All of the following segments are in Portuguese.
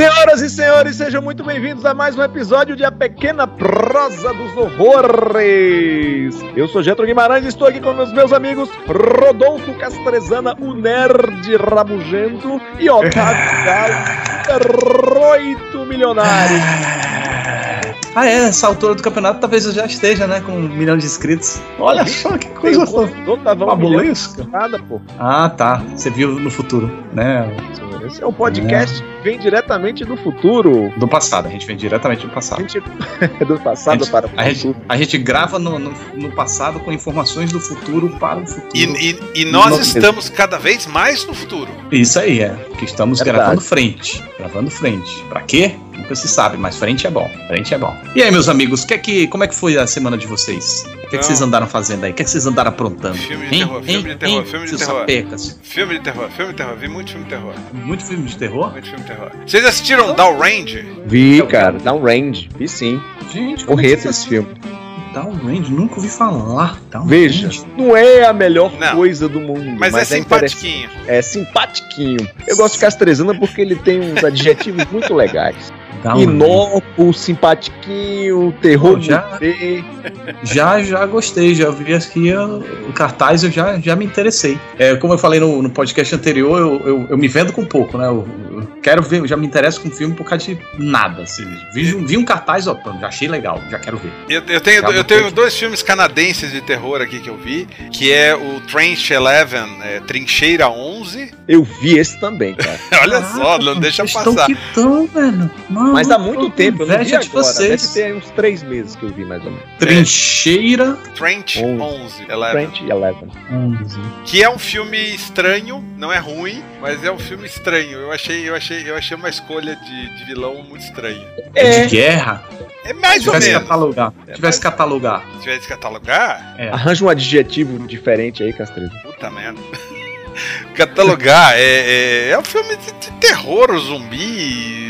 Senhoras e senhores, sejam muito bem-vindos a mais um episódio de A Pequena Prosa dos Horrores. Eu sou Getro Guimarães e estou aqui com os meus amigos Rodolfo Castrezana, o nerd rabugento, e Otávio Gal, oito milionários. Ah, é, essa altura do campeonato talvez eu já esteja, né, com um milhão de inscritos. Olha só que coisa fabulesca. Nada, pô. Ah, tá. Você viu no futuro, né? Esse é um podcast que vem diretamente do futuro. Do passado, a gente vem diretamente do A passado. gente... do passado A gente- para o A gente, futuro. a gente grava no, no, no passado com informações do futuro para o futuro. E, e- e nós Não- estamos cada vez mais no futuro. Isso aí, é. Que estamos Verdade. gravando frente. Gravando frente. Pra quê? Nunca se sabe, mas frente é bom. Frente é bom. E aí, meus amigos, que é que, como é que foi a semana de vocês? O que, é que vocês andaram fazendo aí? O que, é que vocês andaram aprontando? Filme de Hein? terror, filme Hein? de terror, Hein? filme de Seus terror. sapecas. Filme de terror, filme de terror. Vi muito filme de terror. Muito filme de terror? Muito filme de terror. Vocês assistiram Downrange? Vi, cara, Downrange. Vi sim. Gente, Porreta esse filme. Downrange, nunca ouvi falar. Downrange. Veja, não é a melhor Não. coisa do mundo, Mas, é interessante. simpatiquinho. É simpatiquinho. Eu gosto de Castrezana porque ele tem uns adjetivos muito legais. Downrange. Inóculo, simpatiquinho, terror Pô, já-. Já, já gostei, já vi aqui o cartaz, eu já, já me interessei. É, como eu falei no, no podcast anterior, eu, eu, eu me vendo com pouco, né? Eu, eu quero ver, eu já me interesso com filme por causa de nada. Assim. Vi, vi um cartaz, ó, já achei legal, já quero ver. Eu, eu tenho, Calma, eu tenho dois filmes canadenses de terror aqui que eu vi, que é o Trench Eleven, é, Trincheira 11. Eu vi esse também, cara. Olha só, não deixa passar. Estão quitão, velho. Mano, Mas há muito com tempo, eu não vi inveja de agora. vocês. Deve ter aí uns três meses que eu vi, mais ou menos. Trincheira Trench Onze. 11, Eleven. French Eleven. 11. Que é um filme estranho, não é ruim, mas é um filme estranho. Eu achei, eu achei, eu achei uma escolha de, de vilão muito estranha. É de guerra? É mais ou menos. catalogar. É, Tivesse mas- catalogar. Se tivesse catalogar, É. Arranja um adjetivo diferente aí, Castreza. puta merda. catalogar é, é, é um filme de, de terror, zumbi.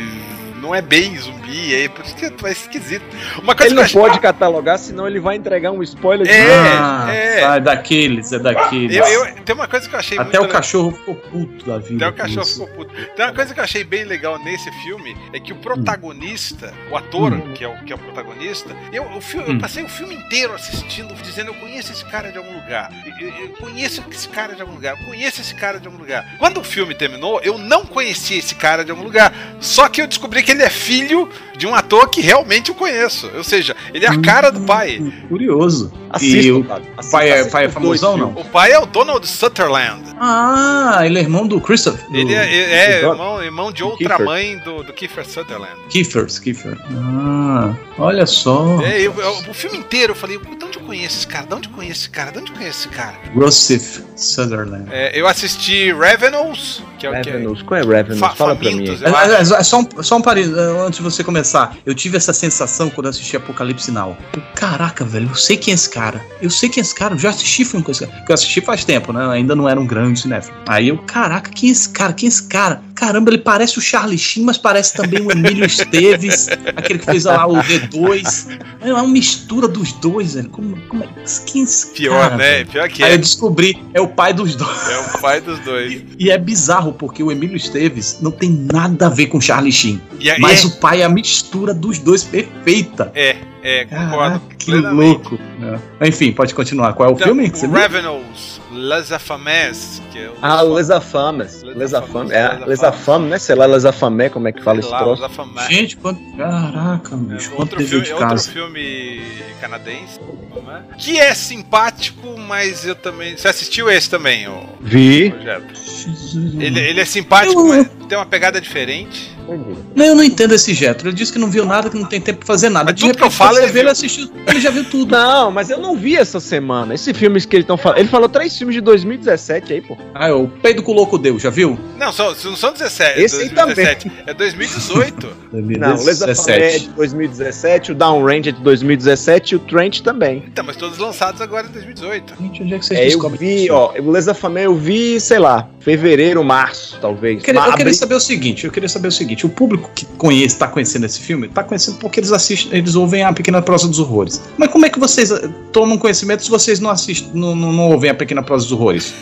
Não é bem zumbi, é por isso que é esquisito. Uma coisa Ele não eu pode catalogar, senão ele vai entregar um spoiler de É, ah, é. tá, é daqueles, é daqueles. eu, eu- tem uma coisa que eu achei Até muito o cachorro ficou puto da vida. Até o cachorro isso. ficou puto. Tem uma coisa que eu achei bem legal nesse filme é que o protagonista, o ator Hum. que, é o, que é o protagonista, eu, o filme, eu Hum. passei o filme inteiro assistindo, dizendo: Eu conheço esse cara de algum lugar. Eu, eu- eu conheço esse cara de algum lugar. Eu conheço esse cara de algum lugar. Quando o filme terminou, eu não conhecia esse cara de algum lugar. Só que eu descobri que ele é filho de um ator que realmente eu conheço. Ou seja, ele é a cara do pai. Hum, Curioso. Assista, E o Otávio. Assista, pai é, assista pai é dois famosão, não? filmes. O pai é o Donald Sutherland. Ah, ele é irmão do Christopher. do Ele é, é- é irmão, irmão de outra Kiefer. mãe do, do Kiefer Sutherland. Kiefer, Kiefer. Ah, olha só. É, eu- eu- o filme inteiro eu falei, de onde eu conheço esse cara? De onde eu conheço esse cara? De onde eu conheço esse cara? Rossif Sutherland. É, eu assisti Revenants, que é o que Revenants. Qual é Revenants? Fa- Fala pra mim. É, é, é, é só um, só um parênteses, é, antes de você começar. Eu tive essa sensação quando assisti Apocalipse Now. Caraca, velho, eu sei quem é esse cara. Eu sei quem é esse cara. Eu já assisti filme com esse cara. Eu assisti faz tempo, né? Ainda não era um grande cinéfilo. Aí eu, caraca, quem é esse cara? Quem é esse cara? Caramba, ele parece o Charlie Sheen, mas parece também o Emílio Esteves, aquele que fez lá o D2. É uma mistura dos dois, velho. Como, como é é esse Pior, cara, né? Pior que Aí é. eu descobri, é o pai dos dois. É o pai dos dois. E é bizarro, porque o Emílio Esteves não tem nada a ver com Charlie Sheen. E, e Mas é, o pai é a mistura dos dois perfeita. é, é, concordo. Caraca, que plenamente. louco. É. Enfim, pode continuar. Qual é o Então, filme que você o viu? Revenants, Les Affamés, que é o Ah, Les Afames. Les Afames. Afames, É, Les Afames, né? Sei lá, Les Afamé, como é que fala esse troço. Les Affamés. Gente, quanto... Caraca, bicho, É, quanto outro, filme, de outro casa. filme canadense, né? que é simpático, mas eu também. Você assistiu esse também, o Vi. Jesus, Ele, ele é simpático, Eu- mas tem uma pegada diferente. Não, eu não entendo esse Jetro. Ele disse que não viu nada, que não tem tempo pra fazer nada. Mas De tudo que eu repente, falo, ele ele assistiu. Ele já viu tudo. Não, mas eu não vi essa semana. Esse filme que eles estão falando. Ele falou três filmes de 2017 aí, pô. Ah, é o Peido com o Louco Deu, já viu? Não, são, não são 17. Esse aí 2017. É 2018. Não, o Les Afames é de 2017, o Downrange é de 2017 e o Trent também. então, mas todos lançados agora em 2018. Gente, onde é que vocês É, eu vi, isso? ó, o Les Afames eu vi, sei lá, fevereiro, março, talvez. Eu queria, eu queria. Saber o seguinte, eu queria saber o seguinte, o público que conhece, tá conhecendo esse filme, tá conhecendo porque eles assistem, eles ouvem a Pequena Prosa dos Horrores. Mas como é que vocês eh, tomam conhecimento se vocês não assistem, não, não, não ouvem a Pequena Prosa dos Horrores?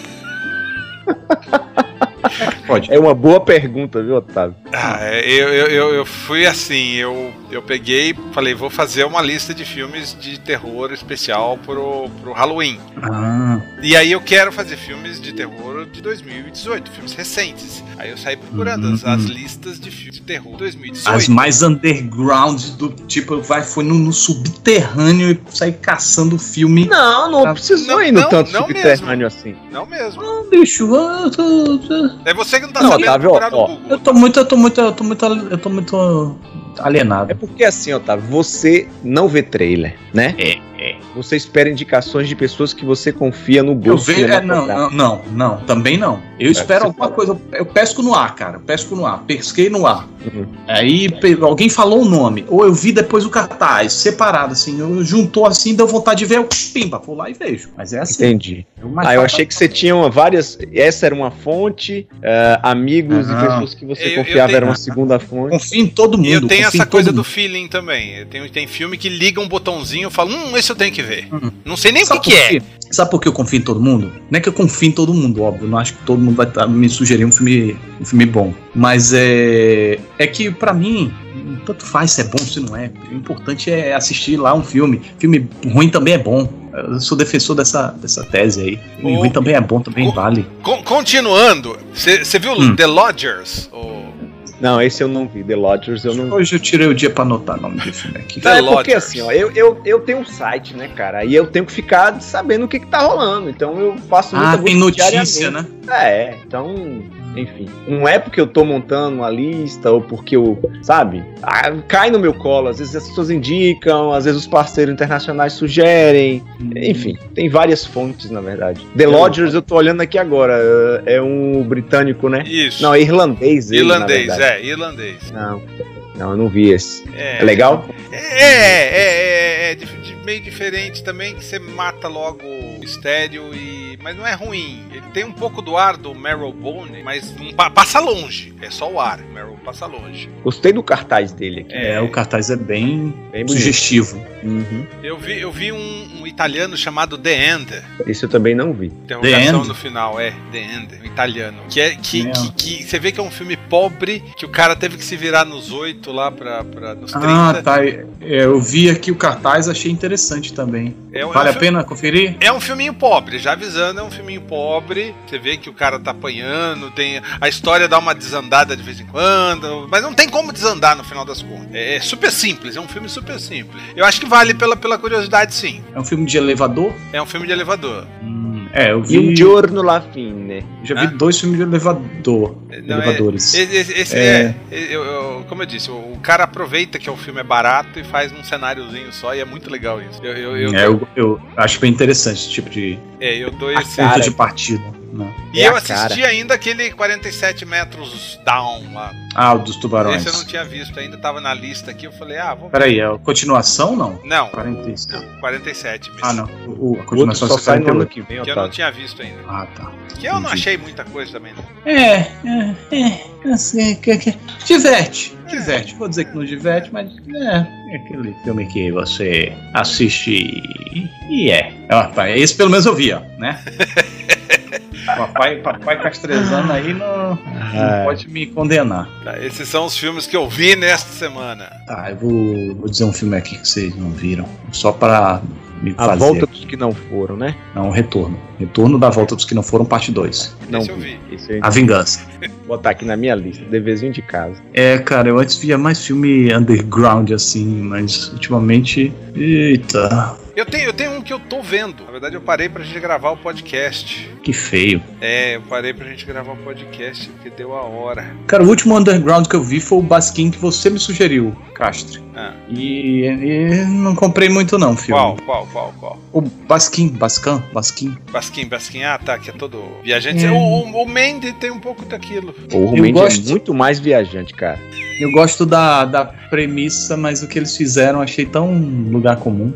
Pode. É uma boa pergunta, viu, Otávio? Ah, é, eu, eu, eu, fui assim, eu, eu peguei, falei, vou fazer uma lista de filmes de terror especial pro, pro Halloween. Ah, E aí eu quero fazer filmes de terror de 2018, filmes recentes. Aí eu saí procurando as, Uhum. as listas de filmes de terror de 2018. as mais underground do tipo, vai, foi no, no subterrâneo e sair caçando filme. Não, não Tá. precisou Não, ir no não, tanto não subterrâneo assim. Não mesmo. Ah, bicho, eu tô, tô- É você que não tá Não, sabendo Otávio, procurar no ó, Google. eu tô muito, eu tô muito, eu tô muito, eu tô muito alienado. É porque assim, Otávio, você não vê trailer, né? É, é. Você espera indicações de pessoas que você confia no Eu gosto vejo, é, não, não, não, não, também não. Eu espero você alguma fala. coisa. Eu, eu pesco no ar, cara. Eu pesco no ar. Pesquei no ar. Uhum. Aí alguém falou o nome. Ou eu vi depois o cartaz, separado, assim. Eu juntou assim, deu vontade de ver. Eu, pimba, vou lá e vejo. Mas é assim. Entendi. Mas Ah, eu achei que você tinha uma, várias. Essa era uma fonte, eh, amigos e pessoas que você Eu- eu confiava era uma segunda fonte. Confio em todo mundo. E eu tenho essa coisa do feeling também. Eu tenho, tem filme que liga um botãozinho e fala, hum, esse eu tenho que ver. Hum. Não sei nem o que, que é. Sabe por que eu confio em todo mundo? Não é que eu confio em todo mundo, óbvio. Não acho que todo mundo vai tá- me sugerir um filme, um filme bom. Mas é. É que pra mim, tanto faz se é bom, se não é. O importante é assistir lá um filme. Filme ruim também é bom. Eu sou defensor dessa, dessa tese aí. Filme ruim também é bom, também vale. Con- continuando, você viu Hum. The Lodgers? O- Não, esse eu não vi. The Lodgers eu não Hoje eu tirei o dia pra anotar o nome do filme aqui. Não, é porque Lodgers. assim, ó, eu, eu, eu tenho um site, né, cara? E eu tenho que ficar sabendo o que, que tá rolando. Então eu faço muita Ah, tem busca notícia, diariamente. né? É, então, enfim. Não é porque eu tô montando uma lista ou porque eu, sabe? Ah, cai no meu colo. Às vezes as pessoas indicam, às vezes os parceiros internacionais sugerem. Enfim, tem várias fontes, na verdade. The Eu- Lodgers, eu tô olhando aqui agora. É um britânico, né? Isso. Não, é irlandês. ele, na irlandês, verdade. é, irlandês. Não, não, eu não vi esse. É, É legal? É, é, é, é de- meio diferente também, que você mata logo o mistério e. Mas não é ruim. Ele tem um pouco do ar do Marrowbone, mas não pa- passa longe. É só o ar. Marrow passa longe. Gostei do cartaz dele aqui. É, o cartaz é bem Bem sugestivo. Uhum. Eu vi, eu vi um, um italiano chamado The End. Esse eu também não vi. Interrogação End? no final, é, The End, um italiano. Que é que, É. que, que você vê que é um filme pobre, que o cara teve que se virar nos oito lá pra, pra nos 30. Ah, tá. É, eu vi aqui o cartaz, achei interessante também. É, um- Vale é a um pena conferir? É um filminho pobre, já avisando, é um filminho pobre. Você vê que o cara tá apanhando, tem a história dá uma desandada de vez em quando, mas não tem como desandar no final das contas. É, é super simples, é um filme super simples. Eu acho que vale pela, pela curiosidade, sim. É um filme de elevador? É um filme de elevador. Hum, é, eu vi. E um giorno la fine. Já vi Hã? dois filmes de elevador. Não, é- elevadores. Esse, esse- esse É. é, eu- eu- como eu disse, o, o cara aproveita que o filme é barato e faz um cenáriozinho só e é muito legal isso. Eu, eu, eu, É, eu, eu acho bem interessante esse tipo de é, eu dou esse. ponto de partida. E é eu assisti ainda aquele 47 metros down lá. Ah, o dos tubarões. Esse eu não tinha visto ainda, tava na lista aqui. Eu falei, ah, vou. Peraí, é a continuação não? Não, 46. 47 mesmo. Ah, não. O, o- a O continuação só é sai no ano 48. que vem, Que eu não tinha visto ainda. Ah, tá. Que eu não Entendi. achei muita coisa também. Não. É, é, é, assim, que, que, diverte, diverte. Vou dizer que não diverte, mas é, é aquele filme que você assiste e, é. Pá, esse pelo menos eu vi, ó, né? papai, papai castrezano aí não, não Ah. pode me condenar. Tá, esses são os filmes que eu vi nesta semana. Tá, eu vou, vou dizer um filme aqui que vocês não viram, só pra me A fazer. volta dos que não foram, né? Não, retorno. Retorno da volta dos que não foram, parte 2. Não Esse eu vi. Esse A Vingança. vou botar aqui na minha lista. Deverzinho de casa. É, cara, eu antes via mais filme underground assim, mas ultimamente. Eita, Eu tenho, eu tenho um que eu tô vendo. Na verdade, eu parei pra gente gravar o podcast. que feio. É, eu parei pra gente gravar o podcast porque deu a hora. Cara, o último underground que eu vi foi o Basquim que você me sugeriu, Castre. Ah. E, e não comprei muito não, filme. Qual, qual, qual, qual? O Basquim, Bascan, Basquim. Basquim, Basquim, ah tá, que é todo viajante. É. O, o, o Mandy tem um pouco daquilo. O Eu Mandy gosto- é muito mais viajante, cara. Eu gosto da, da premissa, mas o que eles fizeram eu achei tão lugar comum.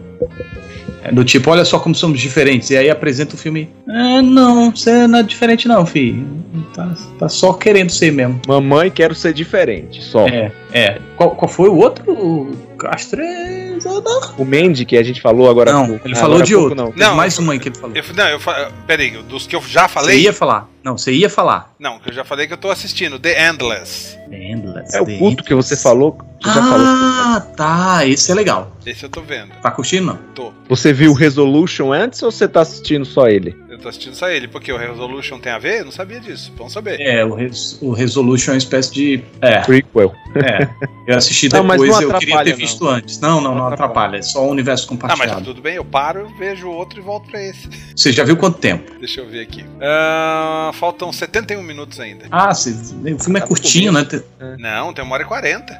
É do tipo, olha só como somos diferentes. E aí apresenta o filme. Ah, não, você não é diferente, não, filho. Tá, tá só querendo ser mesmo. Mamãe, quero ser diferente, só. É, é. Qual, qual foi o outro? O Castrezana? O Mandy, que a gente falou agora. Não, pouco. ele falou agora de pouco outro. Não. Não, mais uma que ele falou. Eu, não, eu Peraí, dos que eu já Você falei. ia falar. Não, você ia falar. Não, que eu já falei que eu tô assistindo. The Endless. Endless. É o culto que você falou. Você já falou. Ah, tá. Esse é legal. Esse eu tô vendo. Tá curtindo, não? Tô. Você viu o Resolution antes ou você tá assistindo só ele? Eu tô assistindo só ele. Porque o Resolution tem a ver? Eu não sabia disso. Bom saber. É, o, Res- o Resolution é uma espécie de. É, Prequel. é. Eu assisti Não, mas depois, não eu queria ter atrapalha, visto não. antes. Não, não, Não não, atrapalha. atrapalha. É só o universo Ah, mas tá compartilhado. tudo bem. Eu paro, eu vejo outro e volto pra esse. Você já viu quanto tempo? Deixa eu ver aqui. Faltam 71 minutos ainda. Ah, você, o filme é Tá curtinho, né? Te- Não, tem uma hora e 40.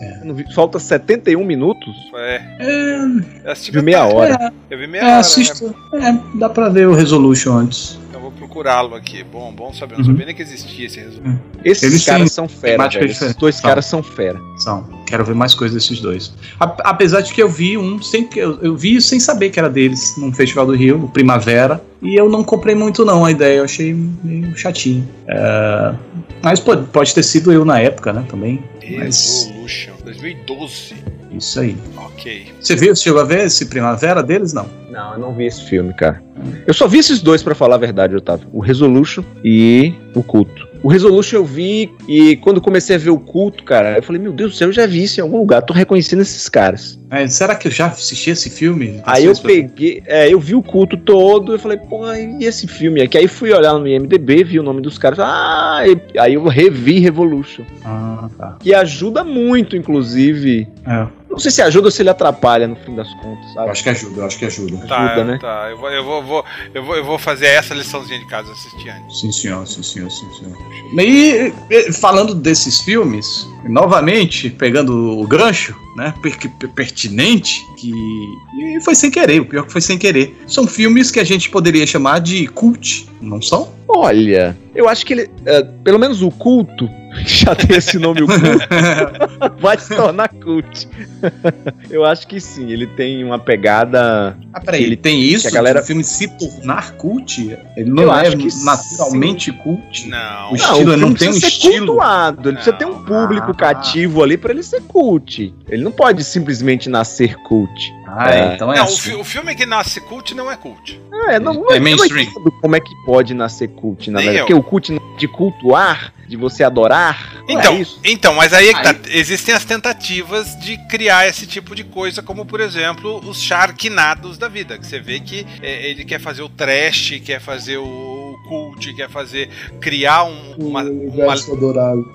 É. Vi- Falta 71 minutos? É. É, Eu assisti De meia metade. hora. Eu vi meia é, hora. né? assisto. É, dá pra ver o Resolution antes. Eu vou procurá-lo aqui. Bom, bom saber. Não Uhum. sabia nem que existia esse resumo. Esses Eles caras têm são fera. Esses diferente. dois São. caras são fera. São. Quero ver mais coisas desses dois. A- apesar de que eu vi um sem que eu, eu vi sem saber que era deles num festival do Rio, no Primavera, e eu não comprei muito não a ideia, eu achei meio chatinho. É, mas pode, pode ter sido eu na época, né, também. Mas Resolution. 2012. isso aí. Ok. Você viu, chegou a ver esse Primavera deles? Não. Não, eu não vi esse filme, cara. Eu só vi esses dois pra falar a verdade, Otávio. O Resolution e o Culto. O Resolution eu vi e quando comecei a ver o Culto, cara, eu falei, meu Deus do céu, eu já vi isso em algum lugar, tô reconhecendo esses caras. É, será que eu já assisti esse filme? Aí eu peguei, é, eu vi o culto todo e falei, pô, e esse filme aqui? Aí fui olhar no IMDB, vi o nome dos caras, ah, e- aí eu revi Revolution. Ah, tá. Que ajuda muito, inclusive. É, Não sei se ajuda ou se ele atrapalha no fim das contas, eu sabe? acho que ajuda, eu acho que ajuda. Tá, Ajuda, né? tá. Eu vou, eu, vou, vou- eu, vou, eu vou fazer essa liçãozinha de casa assistir antes. Sim, senhor, sim, senhor, sim, senhor. E, falando desses filmes, novamente, pegando o gancho, né, per- per- pertinente, que e foi sem querer, o pior que foi sem querer. São filmes que a gente poderia chamar de cult, não são? Olha, eu acho que ele, é, pelo menos o culto, já tem esse nome, o culto, vai se tornar cult. eu acho que sim, ele tem uma pegada. Ah, peraí, Ele- tem isso, que a galera- o filme se tornar cult? Ele Eu não é acho que naturalmente cult? Não. O Não, estilo, o ele filme não tem um precisa ser estilo. cultuado, ele precisa ter um Não. público Ah. cativo ali pra ele ser cult. Ele não pode simplesmente nascer cult. Ah, É. então é Não, o, assim. fi- o filme que nasce cult não é cult. É, não, não, É não mainstream. entendo como é que pode nascer cult, na Nem verdade. eu. Porque o cult não é de cultuar, de você adorar, não Então, é isso. então, mas aí é que tá. Existem as tentativas de criar esse tipo de coisa, como por exemplo os Sharknados da vida, que você vê que é, ele quer fazer o trash, quer fazer o cult, quer fazer criar um- uma, uma,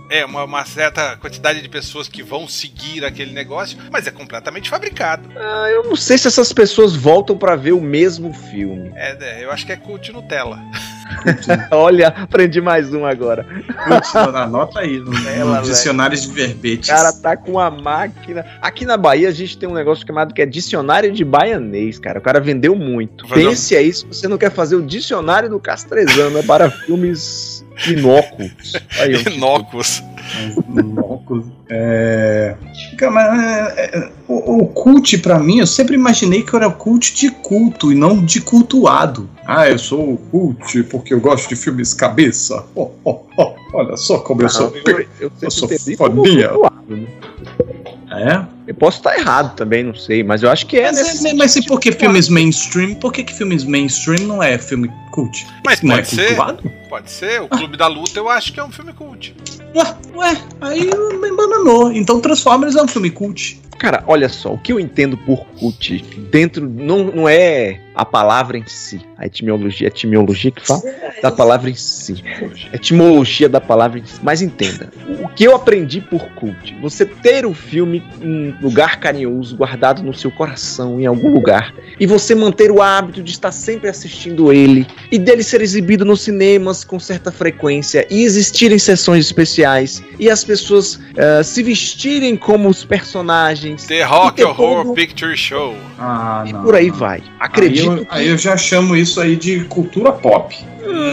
é, uma, uma certa quantidade de pessoas que vão seguir aquele negócio, mas é completamente fabricado. Ah, eu não sei se essas pessoas voltam pra ver o mesmo filme. É, é, eu acho que é cult Nutella. Olha, aprendi mais um agora. Anota aí no, no Ela, dicionário de verbetes. O cara tá com a máquina. Aqui na Bahia a gente tem um negócio chamado que é dicionário de baianês, cara. O cara vendeu muito. Valeu. Pense aí se você não quer fazer o dicionário do Castrezano, é para filmes inócuos. Aí. Inócuos. Louco. É... Mas, é, é, o, o cult, pra mim, eu sempre imaginei que era cult de culto e não de cultuado. Ah, eu sou cult porque eu gosto de filmes cabeça. Oh, oh, oh, olha só como eu sou. eu, eu, eu eu sou né? É? Eu posso estar errado também, não sei, mas eu acho que é Mas, nesse é, mas e por que filmes mainstream? Por que, que filmes mainstream não é filme cult? Mas não pode é ser. cultuado? Pode ser. O Clube da Luta eu acho que é um filme cult. Ué, ué, aí me bananou. Então Transformers é um filme cult. Cara, olha só, o que eu entendo por cult dentro não, não é a palavra em si, a etimologia, a etimologia que fala da palavra em si, a etimologia da palavra em si. Mas entenda, o que eu aprendi por cult, você ter o filme em lugar carinhoso, guardado no seu coração, em algum lugar, e você manter o hábito de estar sempre assistindo ele, e dele ser exibido nos com certa frequência, e existirem sessões especiais, e as pessoas eh, se vestirem como os personagens. The Rock Horror todo- Picture Show. Ah, E não, por aí não. vai. Aí Acredito eu, aí eu já chamo isso aí de cultura pop.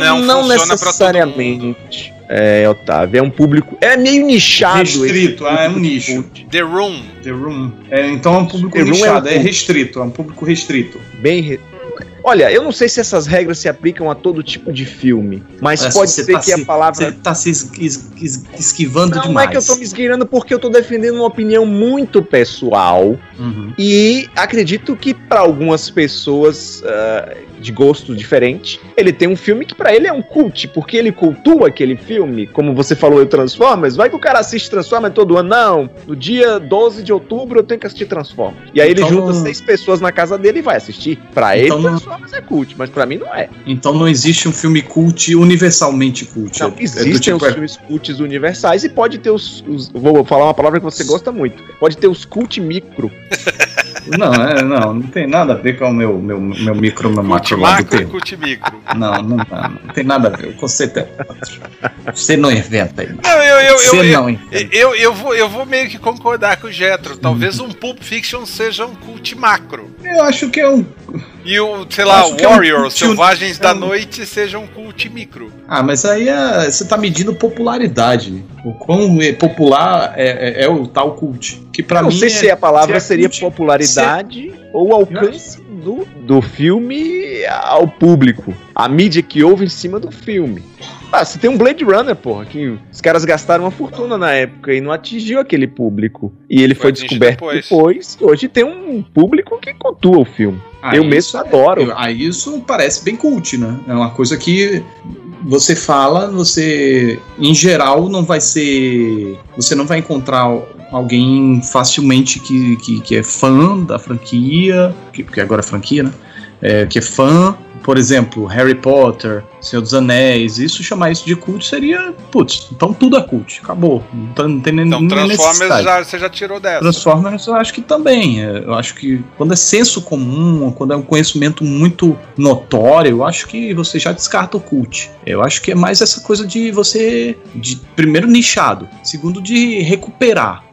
Não, não necessariamente. É, Otávio, é um público. É meio nichado. Restrito, esse ah, é um nicho. The Room. The Room. É, então é um público The é nichado, um é, restrito, é um público restrito. Bem. re- Olha, eu não sei se essas regras se aplicam a todo tipo de filme, mas pode ser tá que se- a palavra. Você tá se es- es- es- esquivando Não demais. é que eu tô me esgueirando porque eu tô defendendo uma opinião muito pessoal Uhum. e acredito que para algumas pessoas ah, de gosto diferente. Ele tem um filme que para ele é um cult, porque ele cultua aquele filme, como você falou, eu Transformers. Vai que o cara assiste Transformers todo ano, não. No dia 12 de outubro eu tenho que assistir Transformers. E aí então, ele junta seis pessoas na casa dele e vai assistir. Para então, ele. Transformers é cult, mas para mim não é. Então não existe um filme cult universalmente cult. Não, é, existem é tipo... os é- filmes cults universais e pode ter os, os, Vou falar uma palavra que você gosta muito. Pode ter os cult micro. Não, é, não, não tem nada a ver com o meu, meu, meu micro mamaco. 4 lá do tempo. Não, não, não, não tem nada a ver. O conceito é Você não inventa aí. Não, eu, eu, Você eu, não inventa. Eu, eu, vou, eu vou meio que concordar com o Getro. Talvez um Pulp Fiction seja um cult macro. Eu acho que é um. E o, sei lá, o Warrior, é um Selvagens da é Noite seja um cult micro. Ah, mas aí é, você tá medindo popularidade. O quão é popular é, é, é o tal cult. Que para mim. Não sei é se a palavra se seria popularidade se ou alcance do, do filme ao público. A mídia que houve em cima do filme. Ah, você tem um Blade Runner, porra, que os caras gastaram uma fortuna na época e não atingiu aquele público. E ele Foi foi, descoberto depois. depois. hoje tem um público que cultua o filme. Ah, eu mesmo é- adoro. eu- Aí isso parece bem cult, né? É uma coisa que você fala, você em geral não vai ser, você não vai encontrar alguém facilmente que, que, que é fã da franquia, que, porque agora é franquia, né? É, que é fã, por exemplo, Harry Potter, Senhor dos Anéis, isso chamar isso de cult seria, putz, então tudo é cult, acabou, não, tá- não tem nem Então, Transformers já, você já tirou dessa. Transformers eu acho que também. é, Eu acho que quando é senso comum, quando é um conhecimento muito notório, eu acho que você já descarta o cult. Eu acho que é mais essa coisa de você, de primeiro nichado, segundo de recuperar.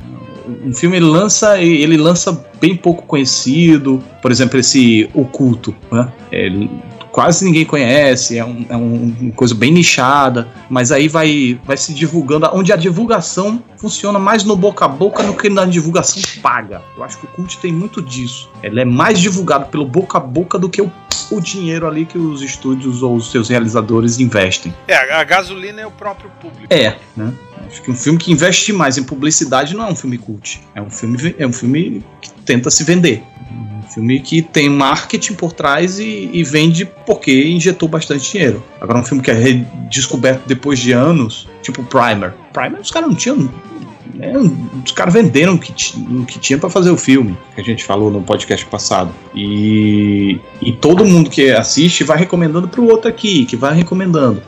Um filme ele lança, ele lança bem pouco conhecido, por exemplo esse oculto, né? Ele- quase ninguém conhece, é, um, é um- uma coisa bem nichada, mas aí vai, vai se divulgando, onde a divulgação funciona mais no boca a boca do que na divulgação paga. Eu acho que o cult tem muito disso. Ele é mais divulgado pelo boca a boca do que o, o dinheiro ali que os estúdios ou os seus realizadores investem. É, a gasolina é o próprio público. É, né? Acho que um filme que investe mais em publicidade não é um filme cult. É um filme, é um filme que tenta se vender. Um filme que tem marketing por trás e, e vende porque injetou bastante dinheiro. Agora, um filme que é redescoberto depois de anos, tipo Primer. Primer, os caras não tinham. né, os caras venderam o que, o que tinha pra fazer o filme, que a gente falou no podcast passado. E, e todo mundo que assiste vai recomendando pro outro aqui, que vai recomendando.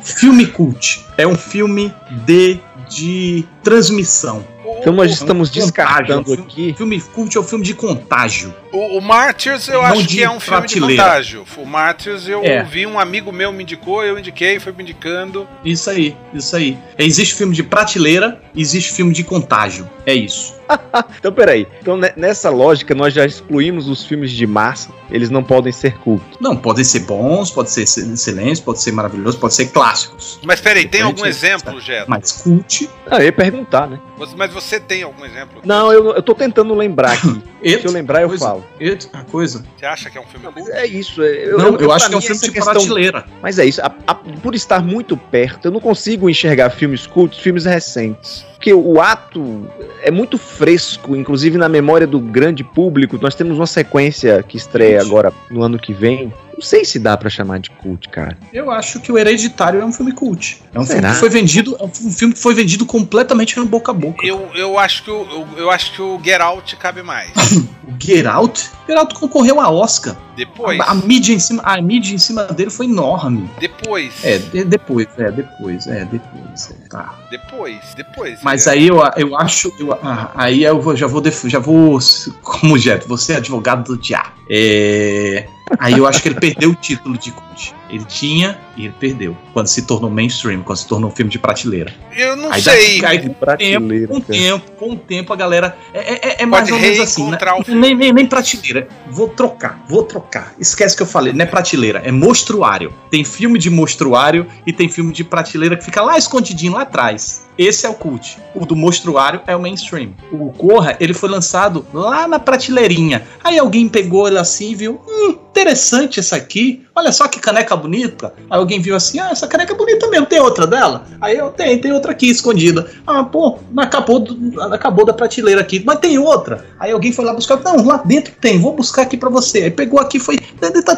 Filme cult é um filme de, de transmissão. Então nós O- estamos contágio, descartando filme- aqui. Filme cult é um filme de contágio. O, o Martyrs eu Não acho que é um filme de contágio. O Martyrs eu É. vi um amigo meu me indicou, eu indiquei, foi me indicando. Isso aí, isso aí. Existe filme de prateleira, existe filme de contágio. É isso. Então, peraí. Então, ne- nessa lógica, nós já excluímos os filmes de massa. Eles não podem ser cult. Não, podem ser bons, pode ser excelentes, pode ser maravilhosos, pode ser clássicos. Mas peraí, tem algum exemplo, Jeto? Mas cult. Ah, eu ia perguntar, né? Mas você tem algum exemplo? Não, eu, eu tô tentando lembrar aqui. It, Se eu lembrar, eu coisa, falo. It, a coisa. Você acha que é um filme cult? É isso. é- não, eu, pra acho que é um filme de questão- prateleira. Mas é isso. a- a- por estar muito perto, eu não consigo enxergar filmes cultos, filmes recentes. Porque o ato é muito fresco, inclusive na memória do grande público. Nós temos uma sequência que estreia agora no ano que vem. Não sei se dá pra chamar de cult, cara. Eu acho que o Hereditário é um filme cult. É um filme Será? que foi vendido, é um filme que foi vendido completamente no boca a boca. Eu, eu, acho que o, eu, eu acho que o Get Out cabe mais. O Get Out, Get Out concorreu a Oscar. Depois. A, a mídia em cima, a mídia em cima dele foi enorme. Depois. É, de- depois, é, depois, é, depois, é, tá. Depois. Depois. Mas É. aí eu, eu acho, eu, ah, aí eu vou- já vou, def- já vou, como Jeto, você é advogado do diabo. É, aí eu acho que ele perdeu o título de cult. Ele tinha e ele perdeu. Quando se tornou mainstream, quando se tornou um filme de prateleira. Eu não Aí sei. Aí, com, o tempo, Prateleira, com tempo, com o tempo, a galera. É, é- é mais Pode ou menos assim. Né? o. Nem, nem, nem prateleira. Vou trocar, vou trocar. Esquece que eu falei, não é prateleira, é mostruário. Tem filme de mostruário e tem filme de prateleira que fica lá escondidinho lá atrás. Esse é o cult. O do mostruário é o mainstream. O Corra, ele foi lançado lá na prateleirinha. Aí alguém pegou ele assim e viu, hum, interessante essa aqui. Olha só que caneca bonita. Aí alguém viu assim, ah, essa caneca é bonita mesmo, tem outra dela? Aí eu tenho, tem outra aqui escondida. Ah, pô, acabou, do- acabou da prateleira aqui, mas tem outra. Aí alguém foi lá buscar, não, lá dentro tem, vou buscar aqui pra você. Aí pegou aqui, foi,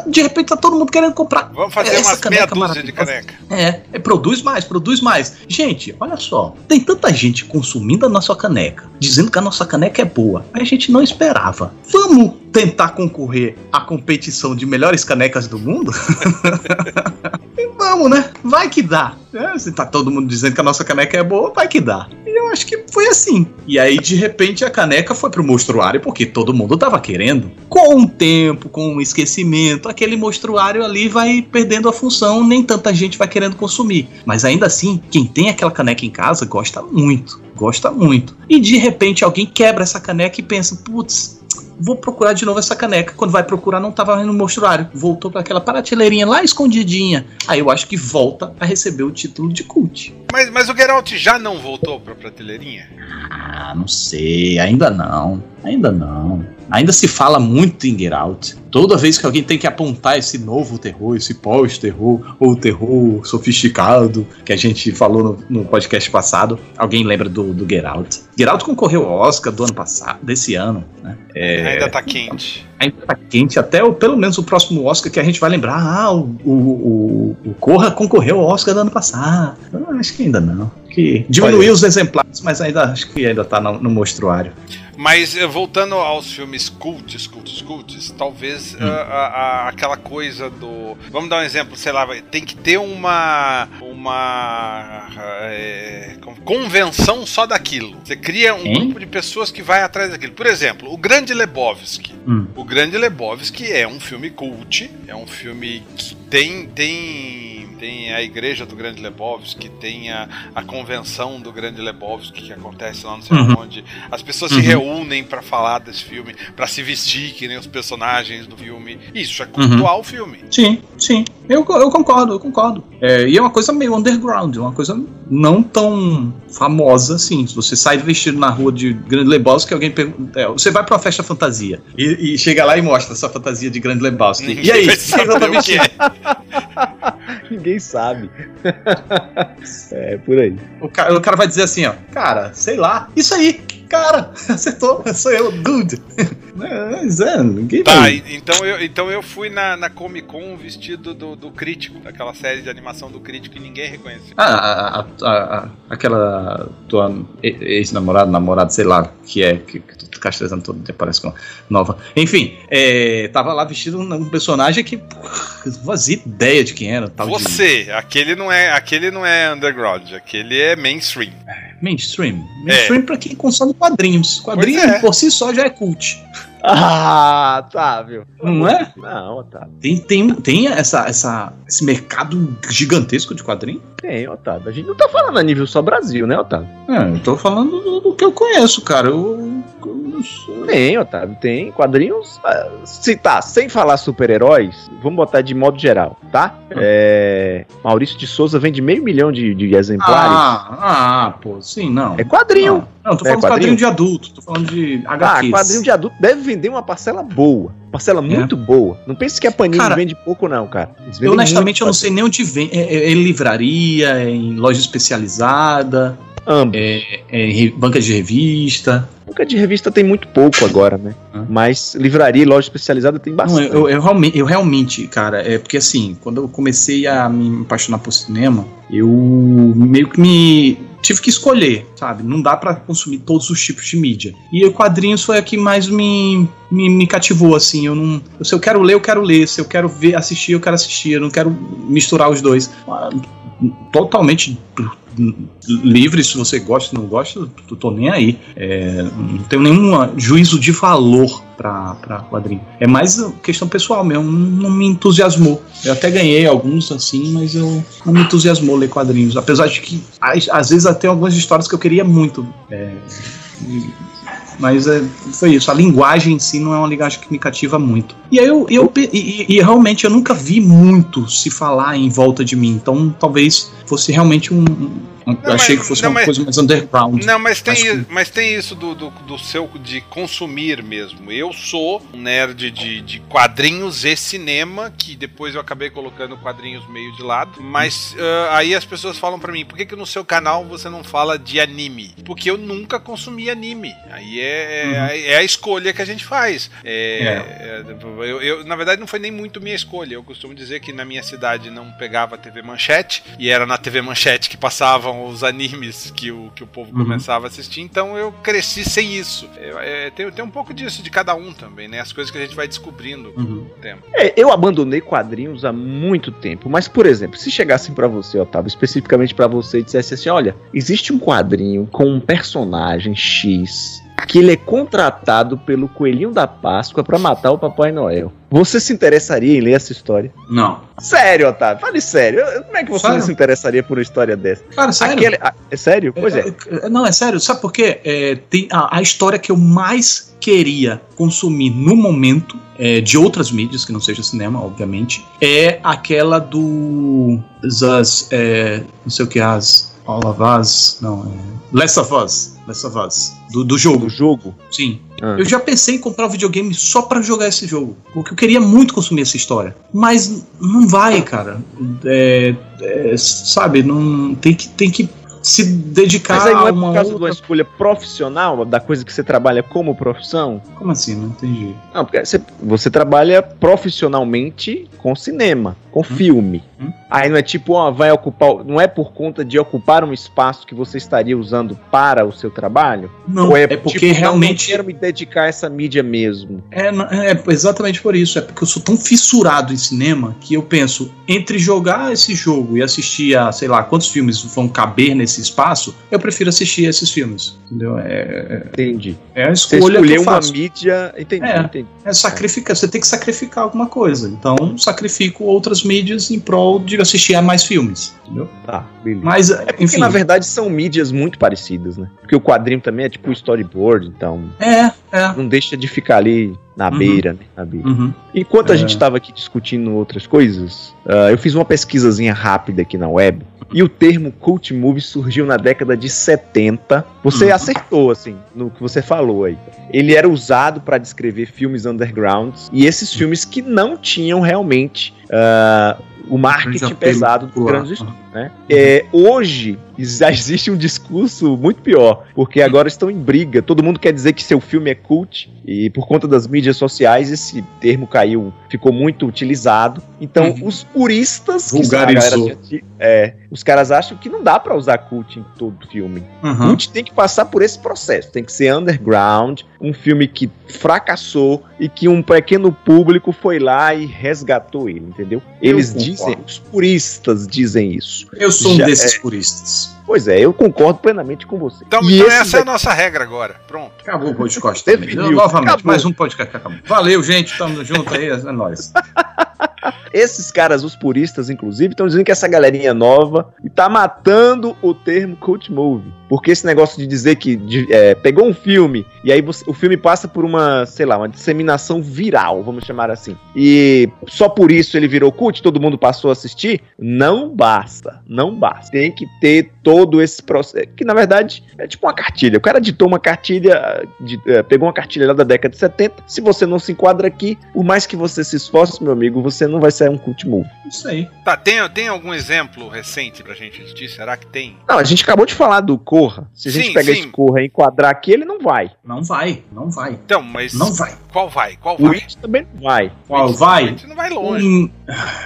de repente tá todo mundo querendo comprar. Vamos fazer Essa umas meia caneca dúzia de caneca. É, é, produz mais, produz mais. Gente, olha só, tem tanta gente consumindo a nossa caneca, dizendo que a nossa caneca é boa. A gente não esperava. Vamos tentar concorrer à competição de melhores canecas do mundo? e vamos, né? Vai que dá. É, se tá todo mundo dizendo que a nossa caneca é boa, vai que dá. E eu acho que foi assim. E aí, de repente, a caneca foi pro mostruário porque todo mundo tava querendo. Com o tempo, com o esquecimento, aquele mostruário ali vai perdendo a função, nem tanta gente vai querendo consumir. Mas ainda assim, quem tem aquela caneca em casa gosta muito. Gosta muito. E de repente alguém quebra essa caneca e pensa, putz, vou procurar de novo essa caneca. Quando vai procurar, não tava no mostruário. Voltou para aquela prateleirinha lá escondidinha. Aí eu acho que volta a receber o título de cult. Mas, mas o Geralt já não voltou pra prateleirinha? Ah, não sei, ainda não. Ainda não. Ainda se fala muito em Get Out. Toda vez que alguém tem que apontar esse novo terror, esse pós-terror, ou terror sofisticado, que a gente falou no, no podcast passado, alguém lembra do, do Get Out. Get Out concorreu ao Oscar do ano passado, desse ano, né? É, Ainda tá quente. ainda tá quente até o, pelo menos o próximo Oscar que a gente vai lembrar. Ah, o, o, o, o Corra concorreu ao Oscar do ano passado. Eu acho que ainda não. Que diminuiu os exemplares, mas ainda acho que ainda tá no, no mostruário. Mas eh, voltando aos filmes cults, cults, cults, talvez Hum. ah, ah, ah, aquela coisa do. Vamos dar um exemplo, sei lá, tem que ter uma. Uma. con- convenção só daquilo. Você cria um Hein? grupo de pessoas que vai atrás daquilo. Por exemplo, o Grande Lebowski. Hum. O Grande Lebowski é um filme cult, é um filme que tem tem tem a igreja do Grande Lebowski, tem a, a convenção do Grande Lebowski que acontece lá não sei Uhum. onde. As pessoas Uhum. se reúnem pra falar desse filme, pra se vestir que nem os personagens do filme. Isso é cultuar o filme. Sim, sim. Eu, eu concordo, eu concordo. É, e é uma coisa meio underground, uma coisa não tão famosa assim. Se você sai vestido na rua de Grande Lebowski, alguém pergunta. é, você vai pra uma festa fantasia e, e chega lá e mostra essa fantasia de Grande Lebowski. E aí? Vai que você saber o que vestindo? é. Ninguém sabe. é, por aí. O cara, o cara vai dizer assim, ó, cara, sei lá, isso aí, cara, acertou, sou eu, dude. Mas é, ninguém Tá, vai. então eu, então eu fui na, na Comic Con vestido do, do crítico, daquela série de animação do crítico e ninguém reconheceu. Ah, a, a- a- aquela tua ex-namorada, namorada, sei lá, que é, que, que tu castezando todo dia, parece com nova. Enfim, é, tava lá vestido um, personagem que, porra, fazia ideia de quem era. Tal de Você, aquele não é, aquele não é underground, aquele é mainstream. mainstream. Mainstream pra quem consome quadrinhos. Quadrinho é. por si só já é cult. Ah, Otávio. Não é? Não, Otávio. Tem, tem, tem essa, essa, esse mercado gigantesco de quadrinho? Tem, Otávio. A gente não tá falando a nível só Brasil, né, Otávio? É, eu tô falando do, do que eu conheço, cara. Eu, Tem, Otávio, tem. Quadrinhos. ah, Se tá, sem falar super-heróis, vamos botar de modo geral, tá? É, Maurício de Souza vende meio milhão de, de exemplares. Ah, ah, pô, sim, não. é quadrinho. Não, tô É, falando de quadrinho? quadrinho de adulto, tô falando de Ah, HQs. quadrinho de adulto deve vender uma parcela boa. Parcela muito boa. Não pense que a Panini Cara, vende pouco, não, cara. Eu, honestamente, eu não sei nem onde vem. É, é- é em livraria, é em loja especializada, Ambos. é, é banca de revista. Banca de revista tem muito pouco agora, né? Hã? Mas livraria e loja especializada tem Não, bastante. eu, eu, realmente, eu realmente, cara, é porque assim, quando eu comecei a me apaixonar por cinema, eu meio que me tive que escolher, sabe? Não dá pra consumir todos os tipos de mídia. E o quadrinhos foi a que mais me, me, me cativou, assim. Eu não. Se eu quero ler, eu quero ler. Se eu quero ver, assistir, eu quero assistir. Eu não quero misturar os dois. Ah, Totalmente livre, se você gosta ou não gosta, eu tô nem aí. É, não tenho nenhum juízo de valor pra quadrinho. É mais questão pessoal mesmo, não me entusiasmou. Eu até ganhei alguns assim, mas eu não me entusiasmou ler quadrinhos. Apesar de que às, às vezes até algumas histórias que eu queria muito. É, mas é, foi isso. A linguagem em si não é uma linguagem que me cativa muito. E eu, eu e, e, realmente eu nunca vi muito se falar em volta de mim. Então talvez fosse realmente um, não, achei mas, que fosse não, uma mas, coisa mais underground. Não, mas tem, mas, mas tem isso do, do, do, seu de consumir mesmo. Eu sou um nerd de, de quadrinhos e cinema, que depois eu acabei colocando quadrinhos meio de lado. Mas uh, aí as pessoas falam para mim, por que, que no seu canal você não fala de anime? Porque eu nunca consumi anime. Aí é, uhum. é, é a escolha que a gente faz. É, é. Eu, eu, na verdade, não foi nem muito minha escolha. Eu costumo dizer que na minha cidade não pegava TV Manchete, e era na TV Manchete que passavam os animes que o, que o povo uhum. começava a assistir, então eu cresci sem isso. É, é, tem, tem um pouco disso de cada um também, né? As coisas que a gente vai descobrindo uhum. com o tempo. É, eu abandonei quadrinhos há muito tempo, mas, por exemplo, se chegassem para você, Otávio, especificamente para você e dissesse assim: olha, existe um quadrinho com um personagem X que ele é contratado pelo Coelhinho da Páscoa para matar o Papai Noel. Você se interessaria em ler essa história? Não. Sério, Otávio? Fale sério. Como é que você sério? se interessaria por uma história dessa? Cara, sério. Aquele... Ah, é sério? Pois é. é. Não, é sério. Sabe por quê? É, tem a, a história que eu mais queria consumir no momento é, de outras mídias, que não seja cinema, obviamente, é aquela do. Das. É, não sei o que, as. All of Us. Não, é. Us. Last of Us. Do, do jogo. Do jogo? Sim. Ah. Eu já pensei em comprar um videogame só para jogar esse jogo. Porque eu queria muito consumir essa história. Mas não vai, cara. É, é, sabe, não. Tem que, tem que se dedicar Mas aí não é por causa outra... de uma escolha profissional, da coisa que você trabalha como profissão? Como assim? Não entendi. Não, porque você, você trabalha profissionalmente com cinema, com hum? filme. Hum? Aí não é tipo, ó, vai ocupar. Não é por conta de ocupar um espaço que você estaria usando para o seu trabalho? Não, Ou é, é porque tipo, realmente. Não, quero me dedicar a essa mídia mesmo. É, é exatamente por isso. É porque eu sou tão fissurado em cinema que eu penso, entre jogar esse jogo e assistir a, sei lá, quantos filmes vão caber nesse espaço, eu prefiro assistir esses filmes. Entendeu? É, é entendi. É a escolha. Você escolher uma mídia. Entendi, é, entendi. É sacrificar, você tem que sacrificar alguma coisa. Então, sacrifico outras mídias em prol de assistir a mais filmes. Entendeu? Tá, beleza. Mas, é porque, enfim. na verdade, são mídias muito parecidas, né? Porque o quadrinho também é tipo storyboard, então. É, é. Não deixa de ficar ali na uhum. beira, né? Na beira. Uhum. Enquanto a é. gente estava aqui discutindo outras coisas, uh, eu fiz uma pesquisazinha rápida aqui na web. E o termo cult movie surgiu na década de 70. Você uhum. acertou, assim, no que você falou aí. Ele era usado para descrever filmes undergrounds e esses filmes que não tinham realmente uh, o marketing pesado do grandes estúdios. Né? É, hoje já existe um discurso muito pior, porque agora estão em briga. Todo mundo quer dizer que seu filme é cult e por conta das mídias sociais esse termo caiu, ficou muito utilizado. Então uhum. os puristas, que a galera é, os caras acham que não dá para usar cult em todo filme. Uhum. Cult tem que passar por esse processo, tem que ser underground, um filme que fracassou e que um pequeno público foi lá e resgatou ele, entendeu? Eles dizem, os puristas dizem isso. Eu sou Já, um desses é, puristas. Pois é, eu concordo plenamente com você. Então, então essa daqui... é a nossa regra agora. Pronto. Acabou o podcast. Novamente, acabou. mais um podcast que acabou. Valeu, gente. Tamo junto aí. É nóis. Esses caras, os puristas, inclusive, estão dizendo que essa galerinha nova está matando o termo cult movie. Porque esse negócio de dizer que de, é, pegou um filme e aí você, o filme passa por uma, sei lá, uma disseminação viral, vamos chamar assim. E só por isso ele virou cult, todo mundo passou a assistir, não basta. Não basta. Tem que ter todo esse processo. Que na verdade é tipo uma cartilha. O cara ditou uma cartilha, de, é, pegou uma cartilha lá da década de 70. Se você não se enquadra aqui, por mais que você se esforce, meu amigo, você não vai sair um cult move. Isso aí. Tá, tem, tem algum exemplo recente pra gente assistir? Será que tem? Não, a gente acabou de falar do Corra. Se a gente sim, pegar sim. esse Corra e enquadrar aqui, ele não vai. Não vai, não vai. Então, mas. Não vai. Qual vai? Qual vai? O It também não vai. Qual vai? não vai longe. Um,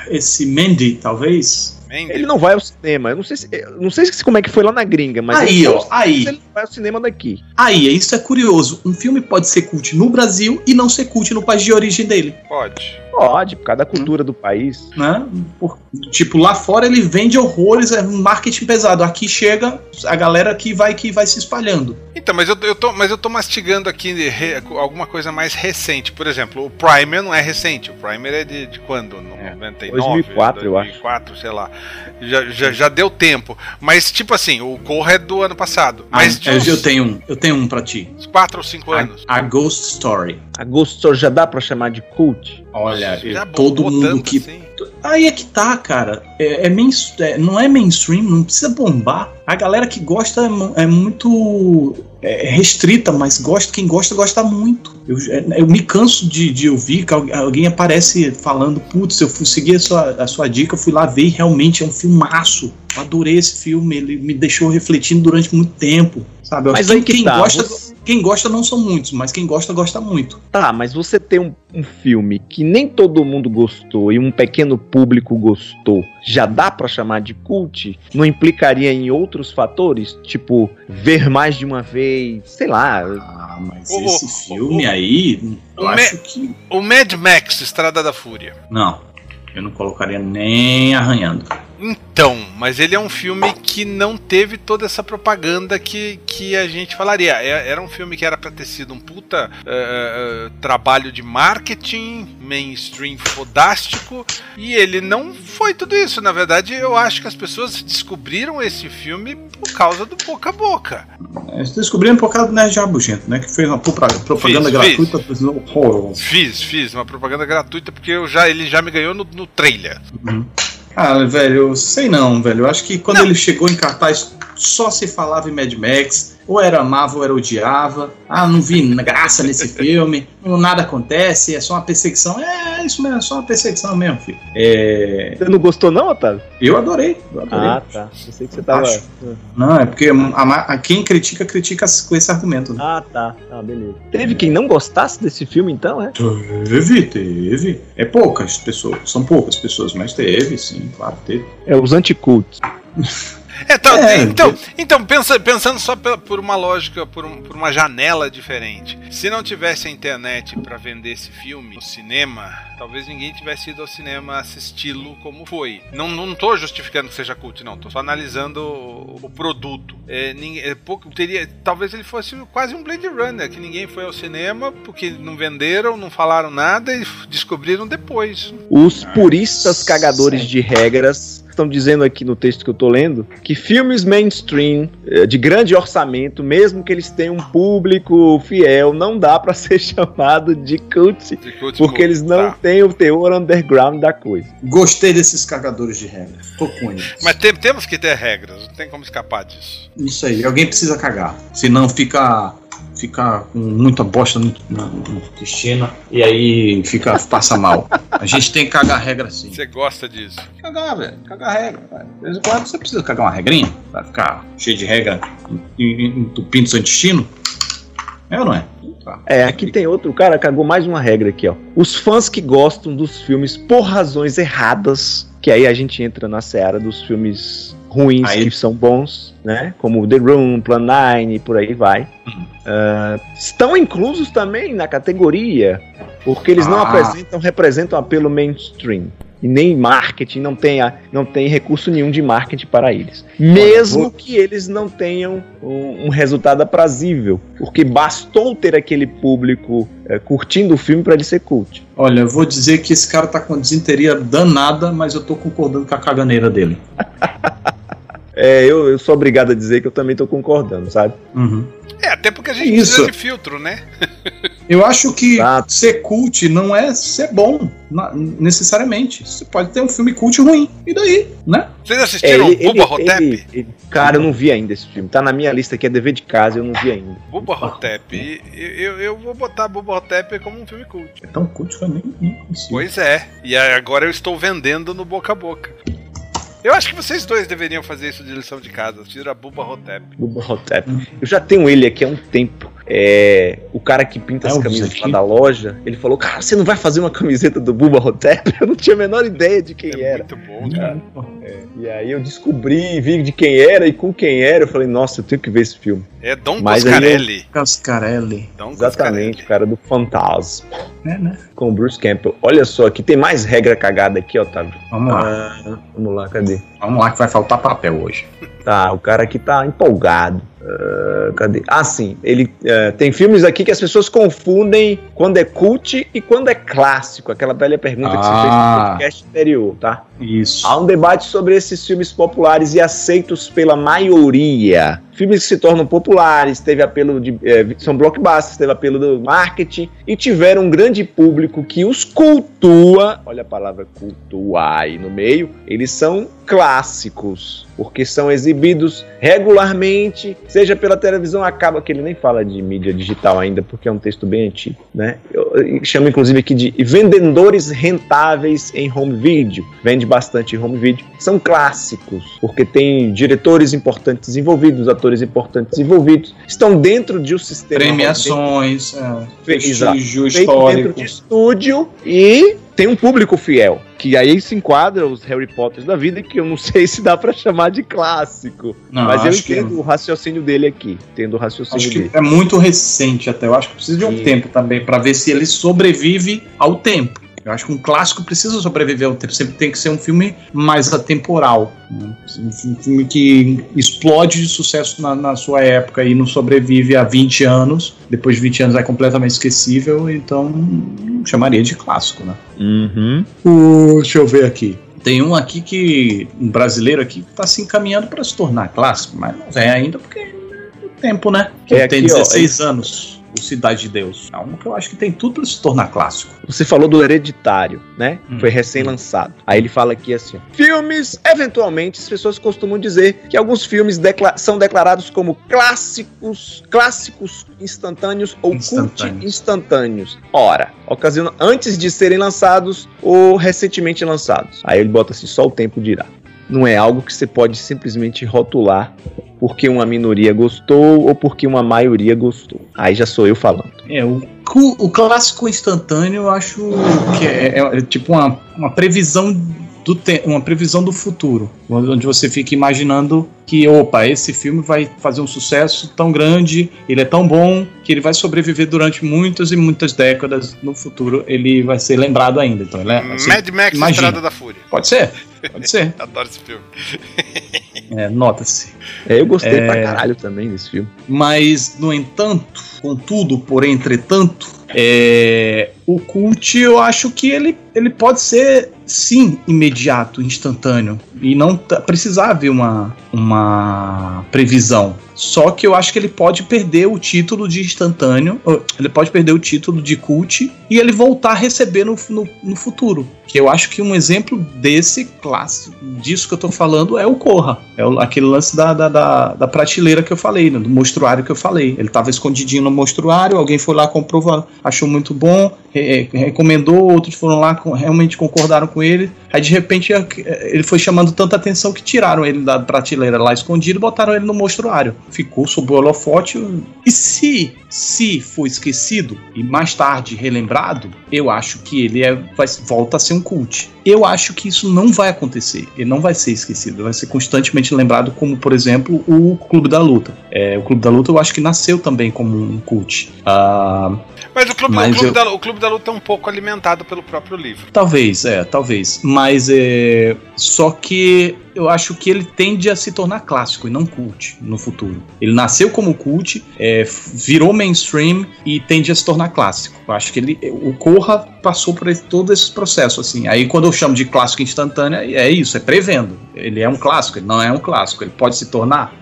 esse Mandy, talvez. Ele não vai ao cinema. Eu não sei se, não sei se como é que foi lá na gringa, mas aí, ó, aí. ele não vai ao cinema daqui. Aí, isso é curioso. Um filme pode ser cult no Brasil e não ser cult no país de origem dele. Pode. Pode, por causa da cultura do país. né? Por- tipo, lá fora ele vende horrores, é um marketing pesado. Aqui chega a galera que vai que vai se espalhando. Então, mas eu, eu tô, mas eu tô mastigando aqui re- alguma coisa mais recente. Por exemplo, o Primer não é recente. O Primer é de, de quando? No É, 99? 2004, eu acho. 2004, sei lá. Já, já, já deu tempo. Mas, tipo assim, o Corra é do ano passado. Mas de Ah, uns, eu tenho um, eu tenho um pra ti. uns 4 ou 5 anos. A, a Ghost Story. A Ghost Story já dá pra chamar de cult? Olha, Todo bombou mundo tanto que assim. Aí é que tá, cara. É, é main- é- não é mainstream, não precisa bombar. A galera que gosta é, é muito é, restrita, mas gosta, quem gosta, gosta muito. Eu, eu me canso de, de ouvir que al- alguém aparece falando, putz, eu fui seguir a sua, a sua dica, eu fui lá ver e realmente é um filmaço. Eu adorei esse filme, ele me deixou refletindo durante muito tempo. Sabe? Eu Mas acho que quem, tá, gosta, você- quem gosta não são muitos, mas quem gosta, gosta muito. Tá, mas você tem um, um filme que nem todo mundo gostou e um pequeno público gostou, já dá pra chamar de cult? Não implicaria em outros fatores? Tipo, ver mais de uma vez, sei lá. Ah, mas O- esse filme o- aí, eu o acho que. O Mad Max, Estrada da Fúria. Não, eu não colocaria nem arranhando. Então, mas ele é um filme que não teve toda essa propaganda que, que a gente falaria. É- Era um filme que era pra ter sido um puta eh, trabalho de marketing, mainstream fodástico, e ele não foi tudo isso. Na verdade, eu acho que as pessoas descobriram esse filme por causa do boca a boca. Eles descobriram por causa do Nerd Rabugento, né? Que fez uma propaganda Fiz, fiz. gratuita pro horroroso. Fiz, fiz uma propaganda gratuita porque eu já, ele já me ganhou no, no trailer. Uhum. Ah, velho, eu sei não, velho. Eu acho que quando Não. ele chegou em cartaz, só se falava em Mad Max. Ou era amava ou era odiava. Ah, não vi graça nesse filme. Nada acontece, é só uma perseguição. É, isso mesmo, é só uma perseguição mesmo, filho. É, Você não gostou, não, Otávio? eu adorei, eu adorei. Ah, tá. Eu sei que você tava. Acho. Não, é porque a, a- quem critica, critica com esse argumento. Né? Ah, tá. Ah, beleza. Teve quem não gostasse desse filme, então, é? Teve, teve. É poucas pessoas, são poucas pessoas, mas teve, sim, claro, teve. É os anticultos. É, tá, É, então, então pensa- pensando só por uma lógica, por, um- por uma janela diferente. Se não tivesse a internet pra vender esse filme no cinema, talvez ninguém tivesse ido ao cinema assisti-lo como foi. Não, não tô justificando que seja cult, não. Tô só analisando o, o produto. É, ninguém, é pouco, teria, talvez ele fosse quase um Blade Runner, que ninguém foi ao cinema porque não venderam, não falaram nada e descobriram depois. Os puristas cagadores de regras estão dizendo aqui no texto que eu tô lendo que filmes mainstream eh, de grande orçamento, mesmo que eles tenham um público fiel, não dá pra ser chamado de cult, De cult, porque eles não tá. têm o teor underground da coisa. Gostei desses cagadores de regra. Tô com eles. Mas tem- temos que ter regras, não tem como escapar disso. Isso aí, alguém precisa cagar. Senão fica. Fica com muita bosta no, no, no intestino e aí fica, passa mal. A gente tem que cagar regra sim. Você gosta disso? Cagar, velho. Cagar regra. De vez em quando você precisa cagar uma regrinha pra ficar cheio de regra entupindo seu intestino. É ou não é? Tá. É, aqui tem outro cara cagou mais uma regra aqui, ó. Os fãs que gostam dos filmes por razões erradas, que aí a gente entra na seara dos filmes ruins Aí- que são bons, né? Como The Room, Plan 9 e por aí vai. Uhum. Ah, estão inclusos também na categoria, porque eles não Ah. apresentam, representam apelo mainstream. E nem marketing, não tem, não tem recurso nenhum de marketing para eles. Mesmo que eles não tenham um, um resultado aprazível. Porque bastou ter aquele público eh, curtindo o filme para ele ser cult. Olha, eu vou dizer que esse cara tá com desinteria danada, mas eu tô concordando com a caganeira dele. É, eu, eu sou obrigado a dizer que eu também tô concordando, sabe? Uhum. É, até porque a gente Isso. precisa de filtro, né? Eu acho que Exato. ser cult não é ser bom, na- necessariamente. Você pode ter um filme cult ruim. E daí, né? Vocês É, assistiram ele- Bubba ele- Hotep? ele- cara, eu não vi ainda esse filme. Tá na minha lista aqui, é dever de casa, eu não vi ainda. Bubba Hotep. E Eu, eu, eu vou botar Bubba Hotep como um filme cult. É tão cult que eu nem, nem consigo. Pois é. E agora eu estou vendendo no boca a boca. Eu acho que vocês dois deveriam fazer isso de lição de casa. Tira Bubba Hotep. Bubba Hotep. Eu já tenho ele aqui há um tempo. É, o cara que pinta as É o camisas lá da loja, ele falou: Cara, você não vai fazer uma camiseta do Bubba Hotep? Eu não tinha a menor ideia de quem É era. muito bom, cara. E aí eu descobri, vi de quem era e com quem era. Eu falei: Nossa, eu tenho que ver esse filme. É Dom Mas Coscarelli. Cascarelli. Dom Exatamente, o cara do Fantasma. É, né? Com o Bruce Campbell. Olha só, aqui tem mais regra cagada aqui, Otávio. Vamos lá. Ah, vamos lá, cadê? Vamos lá que vai faltar papel hoje. Tá, o cara aqui tá empolgado. Ah, cadê? Ah, sim. Ele ah, tem filmes aqui que as pessoas confundem quando é cult e quando é clássico. Aquela velha pergunta que você fez no Ah. podcast anterior, tá? Isso. Há um debate sobre esses filmes populares e aceitos pela maioria. Filmes que se tornam populares, teve apelo de. eh, são blockbusters, teve apelo do marketing e tiveram um grande público que os cultua. Olha a palavra cultua aí no meio. Eles são clássicos, porque são exibidos regularmente, seja pela televisão, acaba que ele nem fala de mídia digital ainda, porque é um texto bem antigo, né? Eu, chamo inclusive aqui de vendedores rentáveis em home video. Vende bastante em home video. São clássicos, porque tem diretores importantes envolvidos, atores importantes envolvidos, estão dentro de um sistema Premiações, é, Exato. prestígio feito dentro histórico. de estúdio e tem um público fiel. Que aí se enquadra os Harry Potters da vida, que eu não sei se dá pra chamar de clássico. Não, mas eu acho que- entendo o raciocínio dele aqui. Entendo o raciocínio Acho que dele. é muito recente até. Eu acho que precisa de um tempo também pra ver se ele sobrevive ao tempo. Eu acho que um clássico precisa sobreviver ao tempo. Sempre tem que ser um filme mais atemporal. né? Um filme que explode de sucesso na, na sua época e não sobrevive há 20 anos. Depois de 20 anos é completamente esquecível. Então, chamaria de clássico, né? Uhum. O- deixa eu ver aqui. Tem um aqui que. Um brasileiro aqui que tá se encaminhando para se tornar clássico, mas não é ainda porque é o tempo, né? Que É tem aqui, ó, 16 anos. O Cidade de Deus. É um que eu acho que tem tudo para se tornar clássico. Você falou do Hereditário, né? Hum. Foi recém-lançado. Aí ele fala aqui assim: filmes, eventualmente, as pessoas costumam dizer que alguns filmes decla- são declarados como clássicos, clássicos instantâneos ou cult Instantâneos. instantâneos. Ora, ocasiona antes de serem lançados ou recentemente lançados. Aí ele bota assim: só o tempo dirá. Não é algo que você pode simplesmente rotular porque uma minoria gostou ou porque uma maioria gostou. Aí já sou eu falando. É, o, o clássico instantâneo eu acho que é, é- é tipo uma, uma previsão do uma previsão do futuro, onde você fica imaginando que, opa, esse filme vai fazer um sucesso tão grande, ele é tão bom que ele vai sobreviver durante muitas e muitas décadas. No futuro ele vai ser lembrado ainda. Então, ele é, assim, Mad Max imagina. Estrada da Fúria. pode ser, pode ser. Adoro esse filme. É, Nota-se. É, eu gostei É. pra caralho também desse filme. Mas, no entanto, contudo, porém, entretanto, é, o cult eu acho que ele, ele pode ser, sim, imediato, instantâneo. E não tá- precisar haver uma, uma previsão. Só que eu acho que ele pode perder o título de instantâneo, ele pode perder o título de cult e ele voltar a receber no, no, no futuro. Que eu acho que um exemplo desse clássico, disso que eu tô falando, é o Corra. É aquele lance da, da, da, da prateleira que eu falei, né, do mostruário que eu falei. Ele tava escondidinho no mostruário, alguém foi lá, comprou, achou muito bom, re- recomendou, outros foram lá, com- realmente concordaram com ele. Aí de repente a- ele foi chamando tanta atenção que tiraram ele da prateleira lá escondido e botaram ele no mostruário. Ficou sob o holofote. E se, se for esquecido e mais tarde relembrado, eu acho que ele é, vai, volta a ser um cult. Eu acho que isso não vai acontecer. Ele não vai ser esquecido. Vai ser constantemente lembrado, como por exemplo o Clube da Luta. É, o Clube da Luta eu acho que nasceu também como um cult. Ah, Mas o Clube, Mas o, clube eu- da, o Clube da Luta é um pouco alimentado pelo próprio livro. Talvez, é, talvez. Mas é. Só que eu acho que ele tende a se tornar clássico e não cult no futuro. Ele nasceu como cult, é, virou mainstream e tende a se tornar clássico. Eu acho que ele. O Corra passou por todo esse processo, assim. Aí quando eu chamo de clássico instantâneo, é isso, é prevendo. Ele é um clássico, ele não é um clássico. Ele pode se tornar.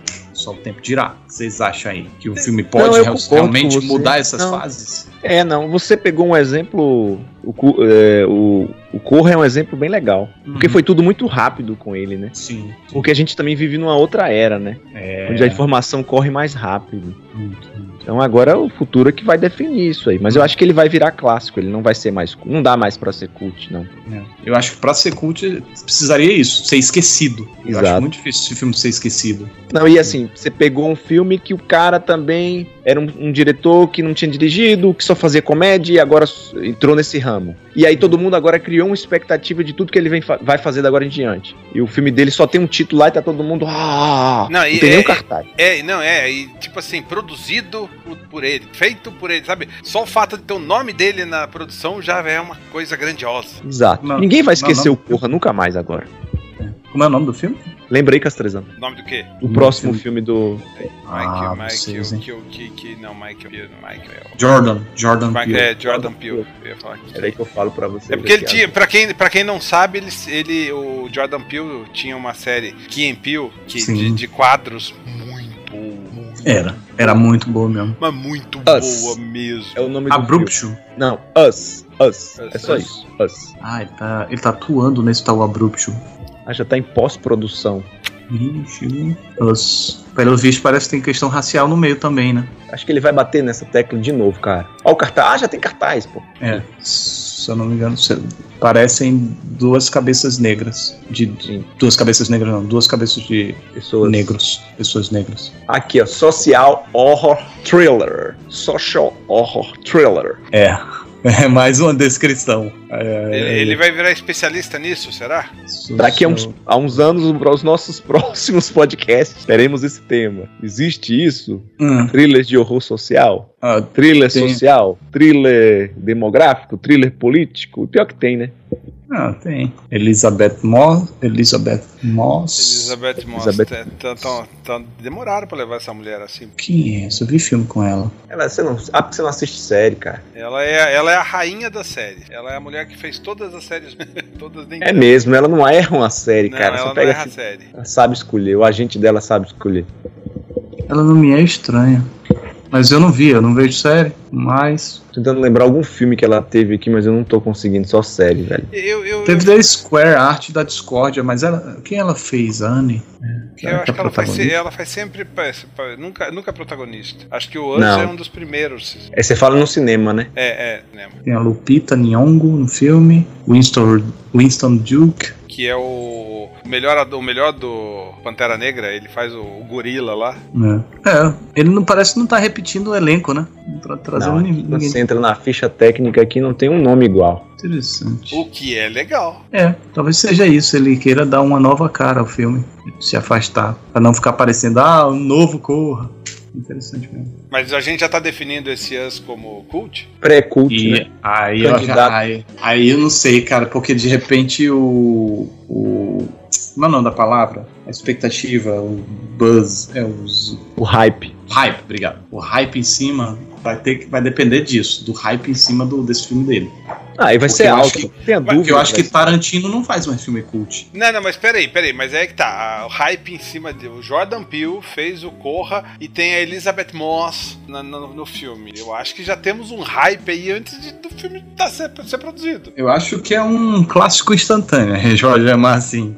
Só o tempo dirá. Vocês acham aí? Que o filme pode Não, real- realmente mudar essas Não. fases? É, não, você pegou um exemplo. O, é, o, o Corra é um exemplo bem legal. Porque Uhum. foi tudo muito rápido com ele, né? Sim. Porque a gente também vive numa outra era, né? É. Onde a informação corre mais rápido. Muito, muito. Então agora o futuro é que vai definir isso aí. Mas eu acho que ele vai virar clássico, ele não vai ser mais. Não dá mais pra ser cult, não. É. Eu acho que pra ser cult precisaria isso, ser esquecido. Eu Exato. acho muito difícil esse filme ser esquecido. Não, e assim, você pegou um filme que o cara também era um, um diretor que não tinha dirigido, que só fazia comédia e agora entrou nesse ramo. E aí todo mundo agora criou uma expectativa de tudo que ele vem fa- vai fazer da agora em diante. E o filme dele só tem um título lá e tá todo mundo. Ah, Não, não, e tem é- nenhum cartaz. É, não, é, e tipo assim, produzido por, por ele, feito por ele, sabe? Só o fato de ter o nome dele na produção já é uma coisa grandiosa. Exato. Não, Ninguém vai esquecer não, o Corra nunca mais agora. Como é o nome do filme? Lembrei, Castrezano. Nome do quê? O próximo filme. filme do. Ah, Mike, Mike, o que, que, não, Mike, Peele, Mike, é Jordan. Jordan Mike, Peele. é, Jordan Peele. Eu ia falar que- Era aí que eu falo pra você. É porque ele tinha, pra quem, pra quem não sabe, ele, ele, o Jordan Peele tinha uma série Key and Peele, que, de, de quadros Era. Era muito boa mesmo. mas muito Us. boa mesmo. É o nome do filme. Não, Us. Us. Us, É só Us. isso. Us. Ah, ele tá, ele tá atuando nesse tal Abruptio. Ah, já tá em pós-produção. Us. Pelo visto, parece que tem questão racial no meio também, né? Acho que ele vai bater nessa tecla de novo, cara. Ó, o cartaz. Ah, já tem cartaz, pô. É. Se eu não me engano, parecem duas cabeças negras. De, Sim. duas cabeças negras, não. Duas cabeças de Pessoas. negros. Pessoas negras. Aqui, ó. Social Horror Thriller. Social Horror Thriller. É. É mais uma descrição. É, Ele, ele vai virar especialista nisso, será? Daqui a uns, a uns anos, para os nossos próximos podcasts, teremos esse tema. Existe isso? Hum, Thrillers de horror social? Ah, Thriller Tem. social? Thriller demográfico? Thriller político? Pior que tem, né? ah, tem. Elizabeth Moss. Elizabeth Moss. Elizabeth Moss. Elizabeth tão- tão- tão- demoraram pra levar essa mulher assim. Quem é? Eu vi filme com ela. Ela, você não, ah, porque você não assiste série, cara. Ela é, ela é a rainha da série. Ela é a mulher que fez todas as séries. todas nem É mesmo, ela não erra uma série, Não, cara. ela Você não pega erra a assim, série. ela sabe escolher, o agente dela sabe escolher. Ela não me é estranha. Mas eu não vi, eu não vejo série. Mas. Tô tentando lembrar algum filme que ela teve aqui, mas eu não tô conseguindo, só série, velho. Eu, eu, Teve da Square Art da Discordia, mas ela. Quem ela fez? Anne? eu, eu acho que ela faz, ela faz sempre. Nunca, nunca protagonista. Acho que o Não. é um dos primeiros. Aí você fala no cinema, né? É, é, né? Tem a Lupita Nyong'o no filme. Winston, Winston Duke. Que é o melhor, o melhor do Pantera Negra. Ele faz o, o gorila lá. né? É, ele não parece que não tá repetindo o elenco, né? Não tá trazendo Não, ninguém. você entra na ficha técnica aqui, não tem um nome igual. Interessante. O que é legal. É, talvez seja isso. Ele queira dar uma nova cara ao filme. Se afastar. Pra não ficar parecendo, ah, um novo Corra. Interessante mesmo. Mas a gente já tá definindo esse Us como cult? Pré-cult, E né? aí, eu já, aí, aí eu não sei, cara, porque de repente o. o como é o nome da palavra? A expectativa, o buzz, é os. O hype. Hype, obrigado. O hype em cima vai ter que vai depender disso, do hype em cima do, desse filme dele. Ah, aí vai Porque ser eu acho alto. que- não tenha Porque dúvida. eu acho que. Tarantino não faz mais filme cult. Não, não, mas peraí, peraí, mas é que tá. O hype em cima de. O Jordan Peele fez o Corra e tem a Elizabeth Moss na- no, no filme. Eu acho que já temos um hype aí antes de- do filme tá ser, ser produzido. Eu acho que é um clássico instantâneo, Jorge Amar, assim.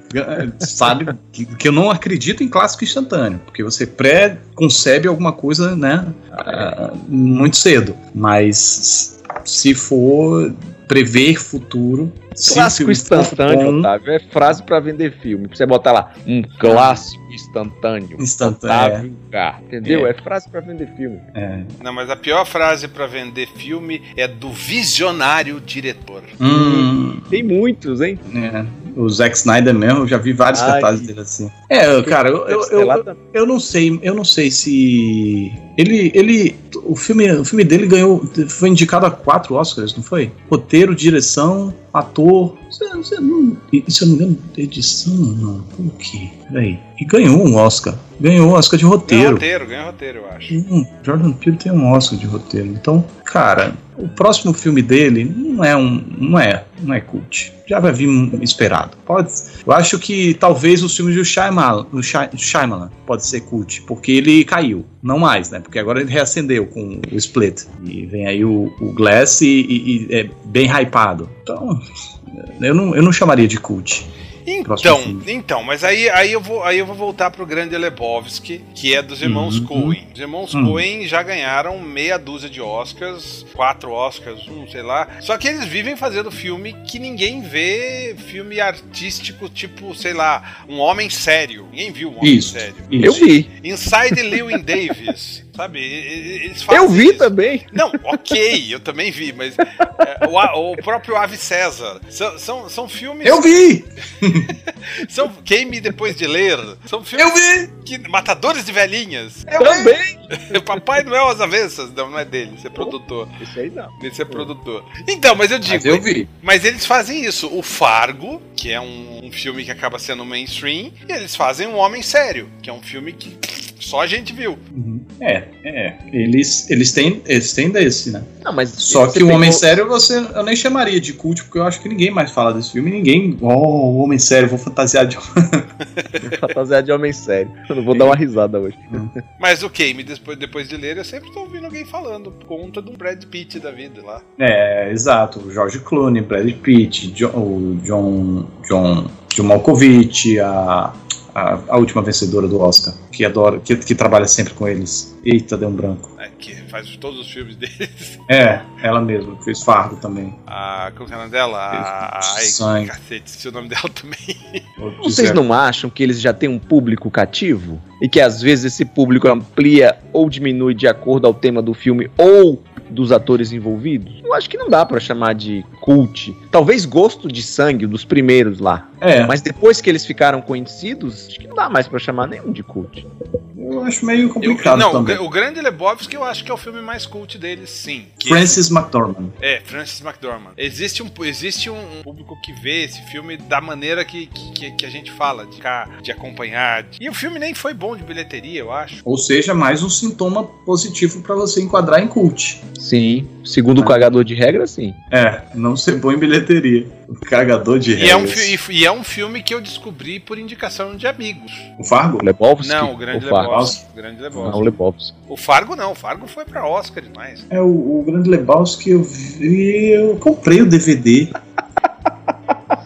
Sabe que, que eu não acredito em clássico instantâneo, porque você pré-concebe alguma coisa, né, ah, muito cedo. Mas se for prever futuro. Clássico instantâneo, Otávio. É frase pra vender filme. Pra você botar lá, um clássico instantâneo. Instantâneo, Otávio Gá. Entendeu? É. É. frase pra vender filme. É. Não, mas a pior frase pra vender filme é do visionário diretor. Hum, Tem muitos, hein? é. O Zack Snyder mesmo, eu já vi vários Ai. cartazes dele assim. É, cara, eu, eu, eu. Eu não sei, eu não sei se ele, ele, o filme, o filme dele ganhou, foi indicado a quatro Oscars, não foi? Roteiro, direção, ator, você, você não, se eu não me engano, edição, não, por quê? Peraí. E ganhou um Oscar, ganhou um Oscar de roteiro. roteiro, ganha roteiro, eu acho. Hum, Jordan Peele tem um Oscar de roteiro. Então, cara, o próximo filme dele não é um, não é, não é cult. Já vai vir um esperado. Pode, eu acho que talvez os filmes do Shyamalan, do Shy- Shyamalan pode ser cult, porque ele caiu, não mais, né? Porque agora ele reacendeu com o Split e vem aí o, o Glass e, e- e é bem hypado. Então, eu não, eu não chamaria de cult. Então, então, mas aí, aí, eu vou, aí eu vou voltar pro grande Lebowski, que é dos irmãos Uhum. Coen. Os irmãos Uhum. Coen já ganharam meia dúzia de Oscars, quatro Oscars, um, sei lá. Só que eles vivem fazendo filme que ninguém vê, filme artístico, tipo, sei lá, um homem sério. Ninguém viu um homem Isso. sério. Eu vi. Inside Llewyn Davis. Sabe? Eles fazem Eu vi isso. também. Não, ok, eu também vi, mas é, o, o próprio Ave César são, são, são filmes. Eu vi! São Queime Depois de Ler. São filmes Eu vi! que, matadores de velhinhas. Eu vi! Também. Papai Noel às avessas. Não, não é dele, esse é produtor. Esse aí não. Esse é produtor. Então, mas eu digo. Mas eu vi. Mas eles fazem isso. O Fargo, que é um, um filme que acaba sendo mainstream, e eles fazem Um Homem Sério, que é um filme que só a gente viu. É, é. Eles, eles, têm, eles têm desse, né? Não, mas Só que o Homem pegou- Sério você, eu nem chamaria de cult, porque eu acho que ninguém mais fala desse filme. Ninguém. Oh, o Homem Sério, vou fantasiar de. Fantasia de homem sério. Eu não vou dar uma risada hoje. Mas o Queime depois, depois de ler, eu sempre tô ouvindo alguém falando conta do Brad Pitt da vida lá. É, exato. O George Clooney, Brad Pitt, Jo- o John, John, John Malkovich, a, a, a última vencedora do Oscar, que adora, que, que trabalha sempre com eles. Eita, deu um branco. né, que faz todos os filmes deles. É, ela mesma, fez Fargo também. A. Como que é o nome dela? A. Ai, cacete, se o nome dela também. Vocês não acham que eles já têm um público cativo? E que às vezes esse público amplia ou diminui de acordo ao tema do filme ou dos atores envolvidos? Eu acho que não dá pra chamar de cult. Talvez gosto de sangue, dos primeiros lá. É, Mas depois que eles ficaram conhecidos, acho que não dá mais pra chamar nenhum de cult. Eu acho meio Eu- complicado não, o, também. O Grande Lebowski eu acho que é o filme mais cult deles, sim. Francis McDormand. É, Francis McDormand. Existe um, existe um um público que vê esse filme da maneira que, que, que- a gente fala, de ficar, de acompanhar. E o filme nem foi bom de bilheteria, eu acho. Ou seja, mais um sintoma positivo pra você enquadrar em cult. Sim, segundo o cagador de regra, sim. É, não ser bom em bilheteria. O cagador de E é, um, e, e é um filme que eu descobri por indicação de amigos. O Fargo? Lebowski? Não, o Grande o Fargo. Lebowski. O Grande Não, o Lebowski. Lebowski. O Fargo não, o Fargo foi pra Oscar demais. É, o, o Grande Lebowski eu vi. Eu comprei o DVD.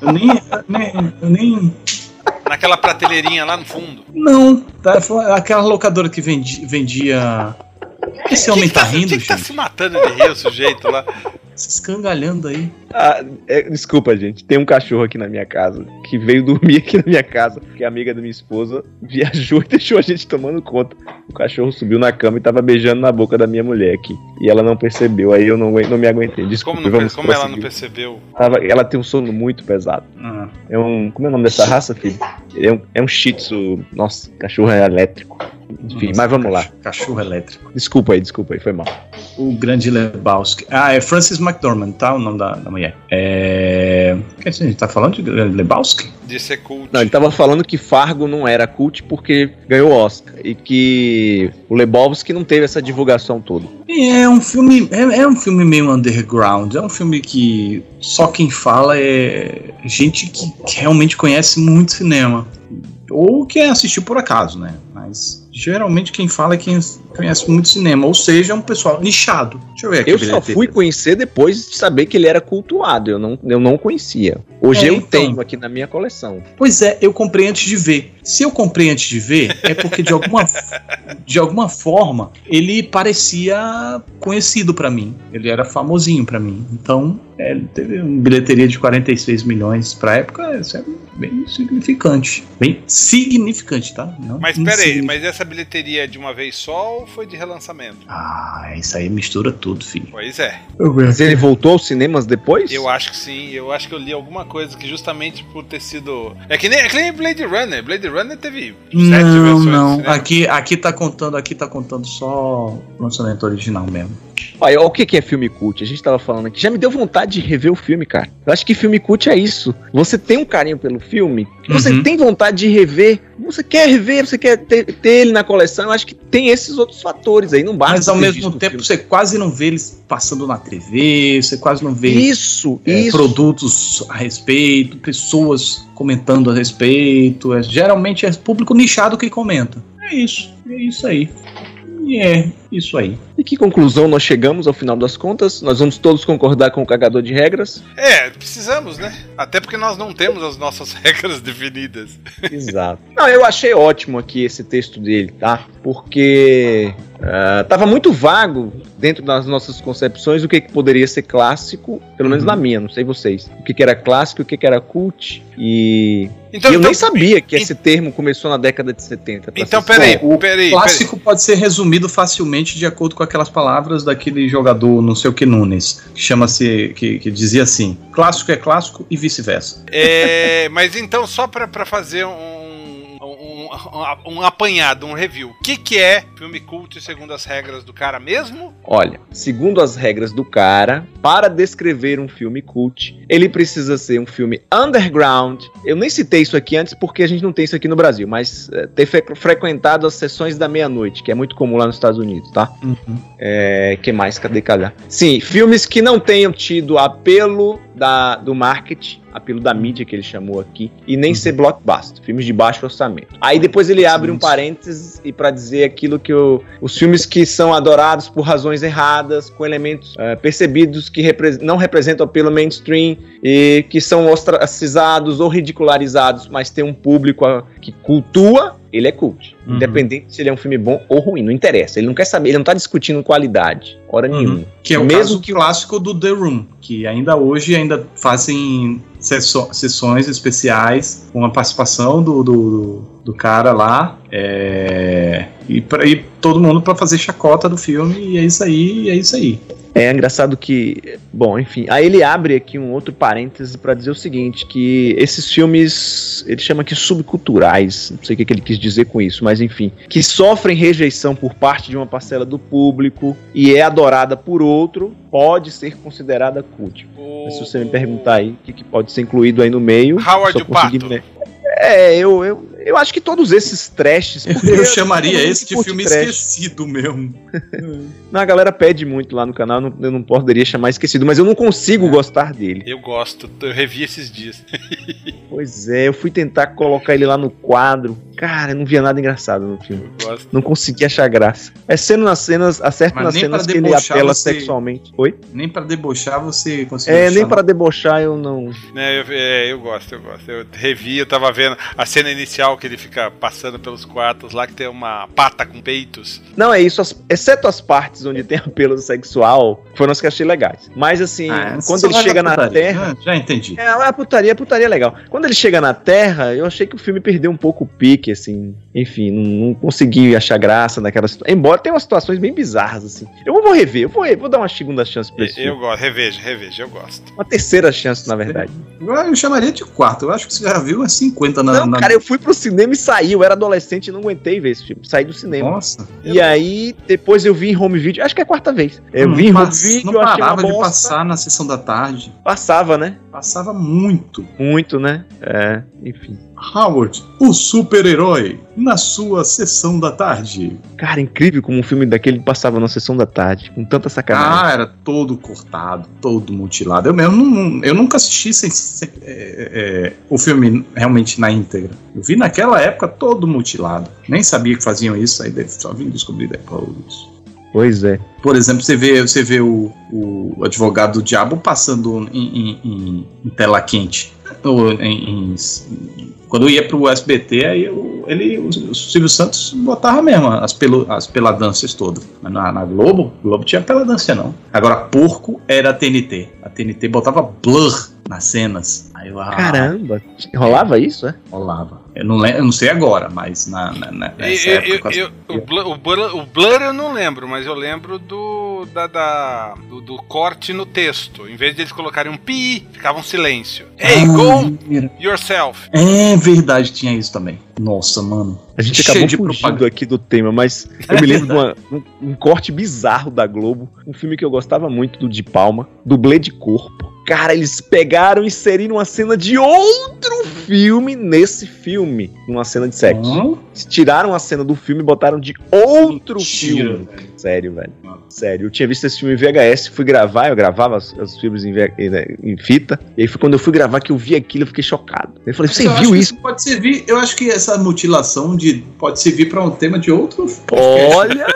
Eu nem. eu nem, eu nem Naquela prateleirinha lá no fundo. não, tá, foi aquela locadora que vendi- vendia. Esse homem Quem tá que rindo, quem que tá gente? se matando de rir, o sujeito lá? Se escangalhando aí. Ah, é, desculpa, gente. Tem um cachorro aqui na minha casa que veio dormir aqui na minha casa, porque a amiga da minha esposa viajou e deixou a gente tomando conta. O cachorro subiu na cama e tava beijando na boca da minha mulher aqui. E ela não percebeu, aí eu não, não me aguentei. Desculpa, Como, não, como ela não percebeu? Tava- ela tem um sono muito pesado. Ah, É um. Como é o nome dessa raça, filho? É um, é um shih tzu. Nossa, cachorro é elétrico. Enfim, nossa, mas vamos lá. cach- Cachorro elétrico. Desculpa aí, desculpa aí, foi mal. O Grande Lebowski. Ah, é Francis McDormand, tá? O nome da, da mulher. É. O que a gente tá falando de Grande Lebowski? De ser cult. Não, ele tava falando que Fargo não era cult porque ganhou Oscar. E que o Lebowski não teve essa divulgação toda. E É um filme, é, é um filme meio underground. É um filme que só quem fala é gente que, que realmente conhece muito cinema. Ou que assistiu por acaso, né? Mas geralmente quem fala é quem conhece muito cinema. Ou seja, é um pessoal nichado. Deixa eu ver aqui. Eu só fui conhecer depois de saber que ele era cultuado. Eu não, eu não conhecia. Hoje É, eu então. tenho aqui na minha coleção. Pois é, eu comprei antes de ver. Se eu comprei antes de ver, é porque de alguma, de alguma forma ele parecia conhecido pra mim. Ele era famosinho pra mim. Então, é, ele teve uma bilheteria de 46 milhões pra época, isso é bem significante. Bem significante, tá? Não Mas pera aí, insignificante. mas essa bilheteria é de uma vez só ou foi de relançamento? Ah, isso aí mistura tudo, filho. Pois é. Mas ele voltou aos cinemas depois? Eu acho que sim, eu acho que eu li alguma coisa que justamente por ter sido. É que nem, é que nem Blade Runner. Blade Runner teve sete Não, versões. no não. Aqui, aqui tá contando, aqui tá contando só o lançamento original mesmo. Olha, o que que é filme cult? A gente tava falando aqui. Já me deu vontade de rever o filme, cara. Eu acho que filme cult é isso. Você tem um carinho pelo filme, você Uhum. tem vontade de rever. Você quer rever, você quer ter, ter ele na coleção. Eu acho que tem esses outros fatores aí. Não basta. Mas ao mesmo tempo filme. você quase não vê eles passando na TV, você quase não vê Isso, é, isso. produtos a respeito, pessoas comentando a respeito. É, geralmente é público nichado que comenta. É isso, é isso aí. E é isso aí. E que conclusão nós chegamos ao final das contas? Nós vamos todos concordar com o cagador de regras? É, precisamos, né? Até porque nós não temos as nossas regras definidas. Exato. Não, eu achei ótimo aqui esse texto dele, tá? Porque ah, tava muito vago dentro das nossas concepções o que, que poderia ser clássico, pelo menos Uhum. na minha, não sei vocês. O que, que era clássico, o que, que era cult. E, Então, e eu então, nem sabia que esse termo começou na década de 70. pra Então, peraí, sincero. O peraí, clássico pode ser resumido facilmente evidentemente, de acordo com aquelas palavras daquele jogador, não sei o que Nunes, que chama-se, que, que dizia assim: clássico é clássico e vice-versa. É, mas então, só pra, pra fazer um, um, um apanhado, um review. O que, que é filme cult segundo as regras do cara mesmo? Olha, segundo as regras do cara, para descrever um filme cult, ele precisa ser um filme underground. Eu nem citei isso aqui antes porque a gente não tem isso aqui no Brasil, mas é, ter fre frequentado as sessões da meia-noite, que é muito comum lá nos Estados Unidos, tá? Uhum. É, que mais? Cadê, cadê? Sim, filmes que não tenham tido apelo da, do marketing, apelo da mídia que ele chamou aqui, e nem ser blockbuster, filmes de baixo orçamento. Aí depois ele abre um parênteses e para dizer aquilo que o, os filmes que são adorados por razões erradas, com elementos é, percebidos que repre não representam apelo mainstream e que são ostracizados ou ridicularizados, mas tem um público a, que cultua ele é cult. Uhum. Independente se ele é um filme bom ou ruim, não interessa. Ele não quer saber, ele não tá discutindo qualidade, hora uhum. nenhuma. Que é o Mesmo caso clássico do The Room, que ainda hoje ainda fazem sessões especiais com a participação do, do, do cara lá. É, e, pra, e todo mundo para fazer chacota do filme, e é isso aí, e é isso aí. É engraçado que, bom, enfim, aí ele abre aqui um outro parêntese para dizer o seguinte, que esses filmes, ele chama aqui subculturais, não sei o que, que ele quis dizer com isso, mas enfim, que sofrem rejeição por parte de uma parcela do público e é adorada por outro, pode ser considerada cult. Se você me perguntar aí o que, que pode ser incluído aí no meio, Howard Pato. Né? É, eu, eu, eu acho que todos esses trashes. Eu chamaria esse de filme trash. esquecido mesmo. não, a galera pede muito lá no canal, não, eu não poderia chamar esquecido, mas eu não consigo é. gostar dele. Eu gosto, eu revi esses dias. pois é, eu fui tentar colocar ele lá no quadro. Cara, eu não via nada engraçado no filme. Não consegui achar graça. É sendo nas cenas, acerto nas cenas que ele apela você... sexualmente. Oi? Nem para debochar você conseguiu. É, achar, nem para debochar eu não. É eu, é, eu gosto, eu gosto. Eu revi, eu tava vendo a cena inicial que ele fica passando pelos quartos lá, que tem uma pata com peitos. Não, é isso, as, exceto as partes onde tem apelo sexual, foram as que achei legais. Mas assim, ah, quando ele chega na Terra. Ah, já entendi. É, a putaria, a putaria é legal. Quando ele chega na Terra, eu achei que o filme perdeu um pouco o pique, assim. Enfim, não, não consegui achar graça naquela situação. Embora tenha umas situações bem bizarras, assim. Eu vou rever, eu vou, vou dar uma segunda chance pra esse Eu filme. gosto, reveja, reveja, eu gosto. Uma terceira chance, na verdade. Eu chamaria de quarto. Eu acho que você já viu umas 50 na, não, na... cara, eu fui pro cinema e saí. Eu era adolescente e não aguentei ver esse filme. Saí do cinema. Nossa. E aí, depois eu vi em home video. Acho que é a quarta vez. Eu vi em home video. Não parava de passar na sessão da tarde. Passava, né? Passava muito. Muito, né? É, enfim. Howard, o super-herói, na sua sessão da tarde. Cara, incrível como um filme daquele passava na sessão da tarde, com tanta sacanagem. Ah, era todo cortado, todo mutilado. Eu mesmo não, eu nunca assisti sem, sem é, é, o filme realmente na íntegra. Eu vi naquela época todo mutilado. Nem sabia que faziam isso, aí só vim descobrir depois. Pois é. Por exemplo, você vê, você vê o, o advogado do diabo passando em, em, em tela quente. Ou em, em, quando ia pro SBT, aí eu, ele, o, o, Silvio Santos botava mesmo as, pelo, as peladâncias todas. Mas na, na Globo, Globo tinha peladância não. Agora, porco era a TNT. A TNT botava blur nas cenas. Aí eu, ah, Caramba, rolava isso, é? Rolava. Eu não, lembro, eu não sei agora, mas na, na, nessa eu, época. Eu, eu, o, blur, o, blur, o, blur, eu não lembro, mas eu lembro do, da, da do, do, corte no texto. Em vez de eles colocarem um pi, ficava um silêncio. Hey, ah, go yourself. É verdade, tinha isso também. Nossa, mano. A gente acabou de fugindo aqui do tema, mas eu me lembro de uma, um, um corte bizarro da Globo, um filme que eu gostava muito do De Palma, dublê de corpo Cara, eles pegaram e inseriram uma cena de outro filme nesse filme. Uma cena de sexo. Uhum. Tiraram a cena do filme e botaram de outro Mentira, filme. Velho. Sério, velho. Sério. Eu tinha visto esse filme em VHS, fui gravar, eu gravava os, filmes em, né, em, fita. E aí foi quando eu fui gravar que eu vi aquilo, eu fiquei chocado. Eu falei, você eu viu isso? Pode servir, eu acho que essa mutilação de, pode servir para um tema de outro Olha!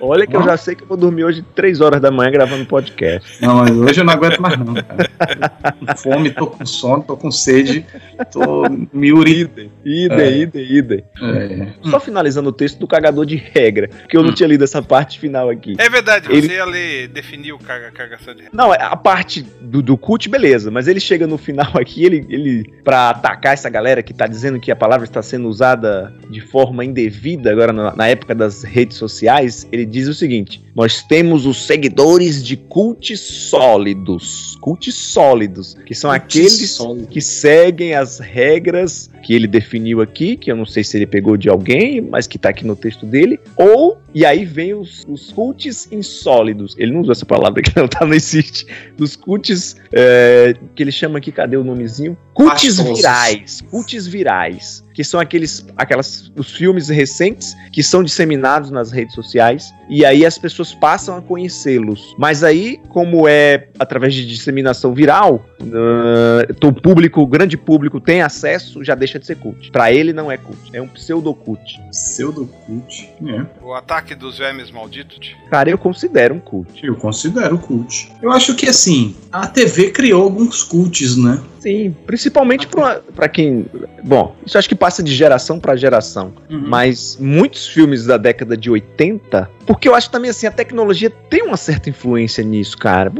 Olha que eu já sei que eu vou dormir hoje três horas da manhã gravando podcast. Não, mas hoje eu não aguento mais não, cara. Tô com fome, tô com sono, tô com sede, tô miuri. Idem, é. idem, idem. É. Só finalizando o texto do cagador de regra, porque eu não hum. tinha lido essa parte final aqui. É verdade, ele... você ia ler, definir o caga, cagação de regra. Não, a parte do, do cult, beleza, mas ele chega no final aqui, ele, ele pra atacar essa galera que tá dizendo que a palavra está sendo usada de forma indevida agora na, na época das redes sociais ele diz o seguinte: nós temos os seguidores de cultos sólidos. Cultos sólidos, que são aqueles Sólido. que seguem as regras que ele definiu aqui, que eu não sei se ele pegou de alguém, mas que tá aqui no texto dele, ou, e aí vem os, os insólidos, ele não usa essa palavra que não tá, não existe, dos cultos, é, que ele chama aqui, cadê o nomezinho? Pastosos. virais, cultos virais, que são aqueles, aquelas, os filmes recentes que são disseminados nas redes sociais, e aí as pessoas passam a conhecê-los, mas aí, como é através de disseminação viral, então o público, o grande público tem acesso, já deixa de ser cult. Pra ele não é cult, é um pseudocult. Pseudocult. É. O ataque dos vermes malditos. Cara, eu considero um cult. Eu considero cult. Eu acho que assim, a TV criou alguns cults, né? Sim, principalmente pra quem. Bom, isso acho que passa de geração pra geração. Mas muitos filmes da década de 80, porque eu acho também assim, a tecnologia tem uma certa influência nisso, cara.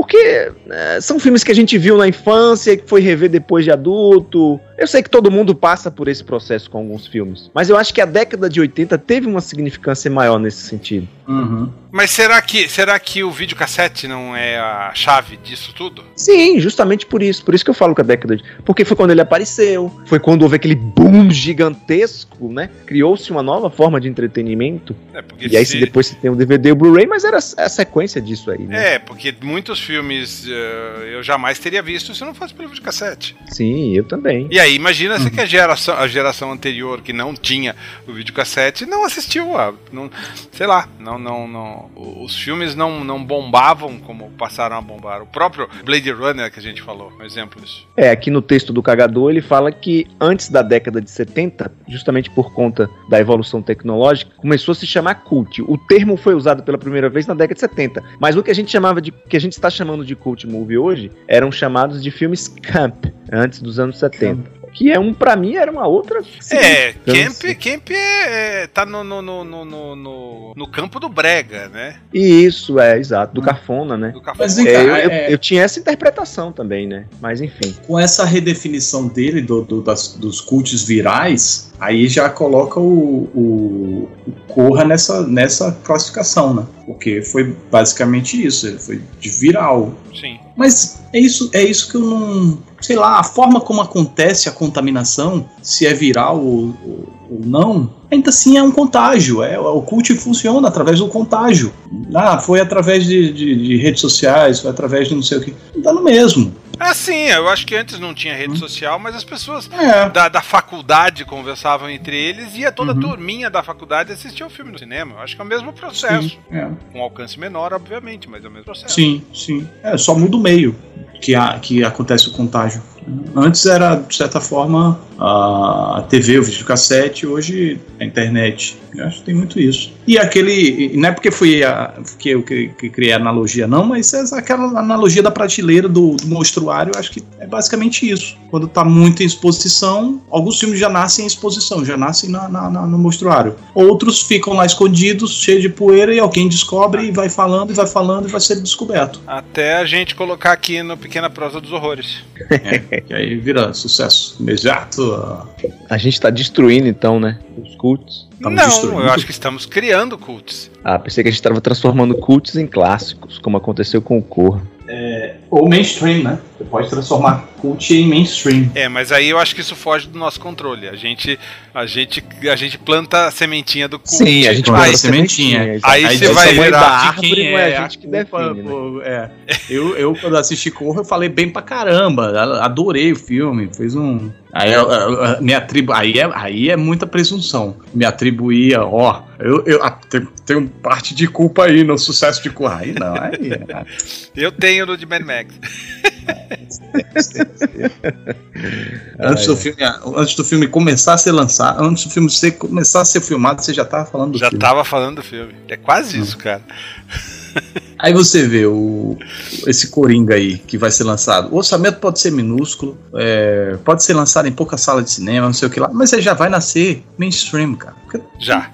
Por- Porque é, são filmes que a gente viu na infância, que foi rever depois de adulto. Eu sei que todo mundo passa por esse processo com alguns filmes, mas eu acho que a década de 80 teve uma significância maior nesse sentido. Uhum. Mas será que, será que o videocassete não é a chave disso tudo? Sim, justamente por isso. Por isso que eu falo que a década de. Porque foi quando ele apareceu, foi quando houve aquele boom gigantesco, né? Criou-se uma nova forma de entretenimento. É, porque E aí, se- depois você tem o DVD e o Blu-ray, mas era a sequência disso aí, né? É, porque muitos filmes eh, eu jamais teria visto se não fosse pelo videocassete. Sim, eu também. E aí, imagina se que a geração, a geração anterior que não tinha o videocassete não assistiu a. Não, sei lá, não, não, não. Os filmes não, não bombavam como passaram a bombar. O próprio Blade Runner que a gente falou, um exemplo disso. É, aqui no texto do Cagador ele fala que antes da década de 70, justamente por conta da evolução tecnológica, começou a se chamar cult. O termo foi usado pela primeira vez na década de 70, mas o que a gente chamava de que a gente está chamando de cult movie hoje eram chamados de filmes camp antes dos anos 70. Que é um, pra mim, era uma outra. É, Camp. Camp é, é- tá no, no, no, no, no, campo do Brega, né? Isso, é, exato, do cafona, né? Do café. Mas É, eu, eu- é- eu tinha essa interpretação também, né? Mas enfim. com essa redefinição dele do, do- das- dos cultos virais, aí já coloca o, o, o Corra nessa, nessa classificação, né? Porque foi basicamente isso, ele foi de viral. Sim. Mas é isso, é isso que eu não. Sei lá, a forma como acontece a contaminação, se é viral ou, ou- ou não, ainda assim é um contágio. É, o cult funciona através do contágio. Ah, foi através de, de- de redes sociais, foi através de não sei o que. Dá no mesmo. Ah, sim, eu acho que antes não tinha rede social, mas as pessoas É. da, da faculdade conversavam entre eles e toda Uhum. a turminha da faculdade assistia o filme no cinema. Eu acho que é o mesmo processo. Sim, é. Com alcance menor, obviamente, mas é o mesmo processo. Sim, sim. É, só muda o meio que, a, que acontece o contágio. Antes era, de certa forma, a TV, o videocassete, hoje a internet. Eu acho que tem muito isso. E aquele. Não é porque fui a, que eu que, que criei a analogia, não, mas é aquela analogia da prateleira do, do monstruário, eu acho que é basicamente isso. Quando está muito em exposição, alguns filmes já nascem em exposição, já nascem na, na- na- no monstruário. Outros ficam lá escondidos, cheios de poeira, e alguém descobre e vai falando, e vai falando, e vai ser descoberto. Até a gente colocar aqui no Pequena Prosa dos Horrores. E aí vira sucesso imediato. A gente tá destruindo então, né? Os cultos. Estamos não, destruindo. eu acho que estamos criando cults. Ah, pensei que a gente tava transformando cultos em clássicos, como aconteceu com o Corra. Ou mainstream, né? Você pode transformar cult em mainstream. É, mas aí eu acho que isso foge do nosso controle. A gente, a gente, a gente planta a sementinha do cult. Sim, a gente planta a sementinha. exato. Aí Aí você vai virar da de árvore é é a gente que a culpa, define, né? é. eu, eu, quando assisti Corra, eu falei bem pra caramba. a- Adorei o filme. Fez um. Aí, eu- eu- eu- me atribu... aí, é, aí é muita presunção. Me atribuía, ó. Eu, eu ah, tenho, tenho parte de culpa aí no sucesso de Corra. Aí não, aí. é- Eu tenho no de Mad Max. Antes do, filme, antes do filme começar a ser lançado, antes do filme ser, começar a ser filmado, você já tava falando do Já filme. tava falando do filme. É quase isso, cara. Aí você vê o, esse Coringa aí que vai ser lançado. O orçamento pode ser minúsculo, é, pode ser lançado em pouca sala de cinema, não sei o que lá, mas ele já vai nascer mainstream, cara. Porque Já.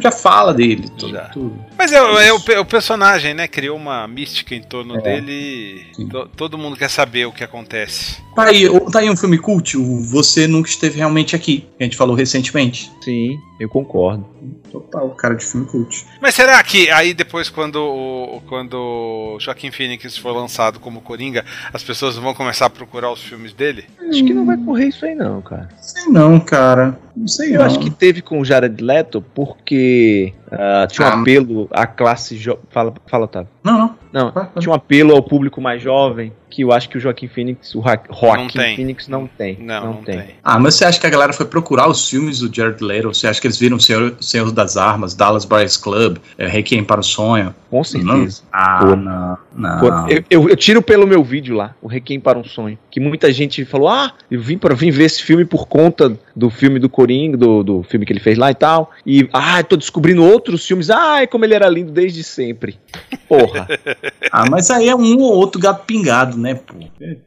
já fala dele. Tudo, Já. tudo. Mas é, é o, o personagem, né? Criou uma mística em torno É. dele e to- todo mundo quer saber o que acontece. Tá aí, tá aí um filme cult, o Você Nunca Esteve Realmente Aqui, que a gente falou recentemente. Sim, eu concordo. Total, cara de filme cult. Mas será que aí depois, quando o, quando Joaquim Phoenix for lançado como Coringa, as pessoas vão começar a procurar os filmes dele? Acho que não vai correr isso aí não, cara. Sei não, cara. Não sei Eu não. acho que teve com o Jared Leto porque ah, tinha um Ah. apelo à classe jo... Fala, fala, Otávio. Não, não. Não, tinha um apelo ao público mais jovem que eu acho que o Joaquim Phoenix, o Ra- Joaquim tem. Phoenix não tem. Não, não, tem. Ah, mas você acha que a galera foi procurar os filmes do Jared Leto? Você acha que eles viram Senhor, Senhor das Armas, Dallas Buyers Club, é, Requiem para o Sonho? Com certeza. Ah, Pô. não. Não. Pô, Eu, eu- eu tiro pelo meu vídeo lá, o Requiem para um Sonho, que muita gente falou, ah, eu vim para vim ver esse filme por conta do filme do Coringa, do, do filme que ele fez lá e tal, e, ah, tô descobrindo outros filmes, ah, como ele era lindo desde sempre. Porra. Ah, mas aí é um ou outro gato pingado, né, pô?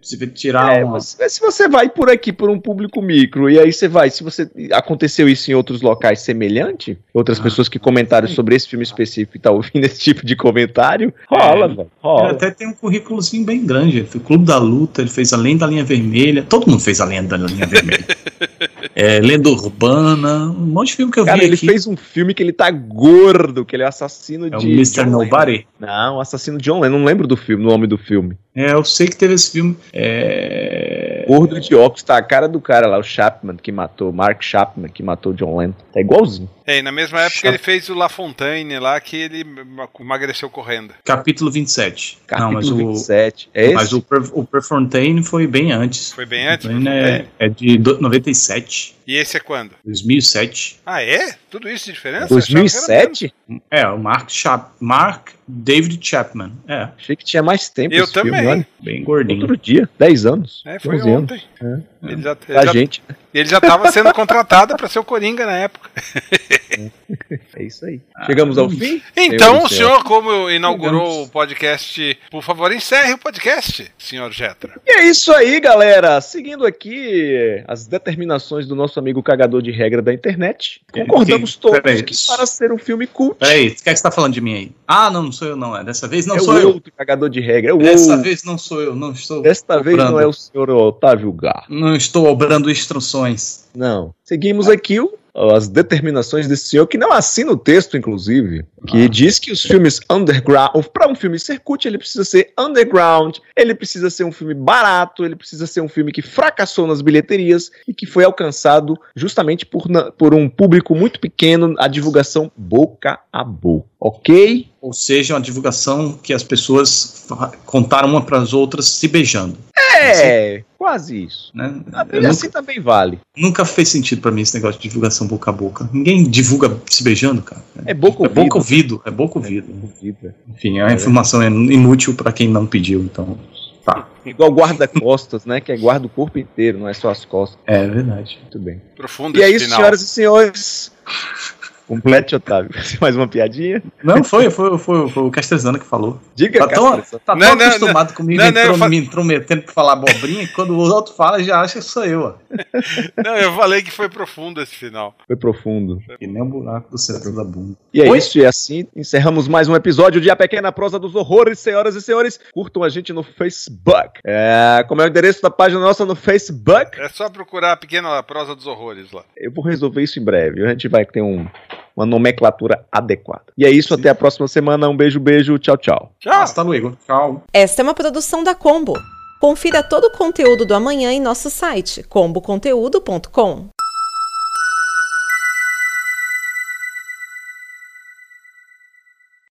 Você vai tirar É, uma... mas se você vai por aqui por um público micro e aí você vai, se você aconteceu isso em outros locais semelhante, outras Ah. pessoas que comentaram sobre esse filme específico e tá ouvindo esse tipo de comentário, rola, É. velho. Ele Rola. até tem um currículozinho bem grande. Ele fez Clube da Luta, ele fez Além da Linha Vermelha. Todo mundo fez Além da Linha Vermelha. é, Lenda Urbana, um monte de filme que eu Cara, vi ele aqui. fez um filme que ele tá gordo, que ele é o assassino É o de. Mr. John Nobody. Lennon. Não, o assassino de John Lennon. Não lembro do filme, o nome do filme. É, eu sei que teve esse filme. É... Gordo de óculos, tá a cara do cara lá, o Chapman, que matou, Mark Chapman, que matou o John Lennon. Tá igualzinho. É, e na mesma época Chato. ele fez o La Fontaine lá, que ele ma- emagreceu correndo. Capítulo 27. Capítulo Não, mas o, 27. É esse? mas o, Per- o Prefontaine foi bem antes. Foi bem antes? É, é de do- 97, E esse é quando? 2007. Ah, é? Tudo isso de diferença? Eu achava que era 2007? É, o Mark, Chap Mark David Chapman. É, Achei que tinha mais tempo Eu esse filme, também. olha. bem gordinho. Outro dia, 10 anos. É, foi 11 anos. ontem. Ele já, ele Pra já, gente, ele já tava sendo contratado pra ser o Coringa na época. é isso aí. Chegamos ao fim? Então, Senhor o senhor, como inaugurou Chegamos. o podcast, por favor, encerre o podcast, senhor Jetra. E é isso aí, galera. Seguindo aqui as determinações do nosso amigo cagador de regra da internet, concordamos todos Peraí. que para ser um filme cult, Peraí, o que é que você tá falando de mim aí? Ah, não, não sou eu, não. É dessa vez não é sou o eu. outro cagador de regra. É o Dessa outro. vez não sou eu, não estou. Desta vez não é o senhor Otávio Gar. Não estou obrando instruções. Não. Seguimos aqui o- as determinações desse senhor, que não assina o texto, inclusive, que Ah. diz que os filmes underground, para um filme ser cult, ele precisa ser underground, ele precisa ser um filme barato, ele precisa ser um filme que fracassou nas bilheterias e que foi alcançado justamente por, por um público muito pequeno, a divulgação boca a boca. Ok? Ou seja, uma divulgação que as pessoas contaram uma para as outras se beijando. É, quase isso. Né? Eu nunca, assim também vale. nunca fez sentido para mim esse negócio de divulgação boca a boca. Ninguém divulga se beijando, cara. É boca É ouvido. boca ouvido, é boca ouvido. Ouvido. Enfim, é uma informação inútil para quem não pediu, então. Tá. Igual guarda-costas, né? Que é guarda o corpo inteiro, não é só as costas. É verdade. Muito bem. Profundo E é isso, final. senhoras e senhores. Complete, Otávio. Mais uma piadinha? Não, foi, foi, foi, foi o Castrezana que falou. Diga, Tá tão, tá Não, tão não, acostumado comigo não, me, não, fa- me intrometendo pra falar abobrinha, que quando o outro fala, já acha que sou eu, ó. Não, eu falei que foi profundo esse final. Foi profundo. Que nem o buraco do centro da bunda. E é Oi? isso, e assim encerramos mais um episódio de A Pequena Prosa dos Horrores, senhoras e senhores. Curtam a gente no Facebook. É, como é o endereço da página nossa no Facebook? É só procurar a pequena prosa dos horrores lá. Eu vou resolver isso em breve. A gente vai ter um- uma nomenclatura adequada. E é isso, até a próxima semana. Um beijo, beijo. Tchau, tchau. Tchau! Hasta luego. Tchau. Esta é uma produção da Combo. Confira todo o conteúdo do amanhã em nosso site comboconteúdo.com.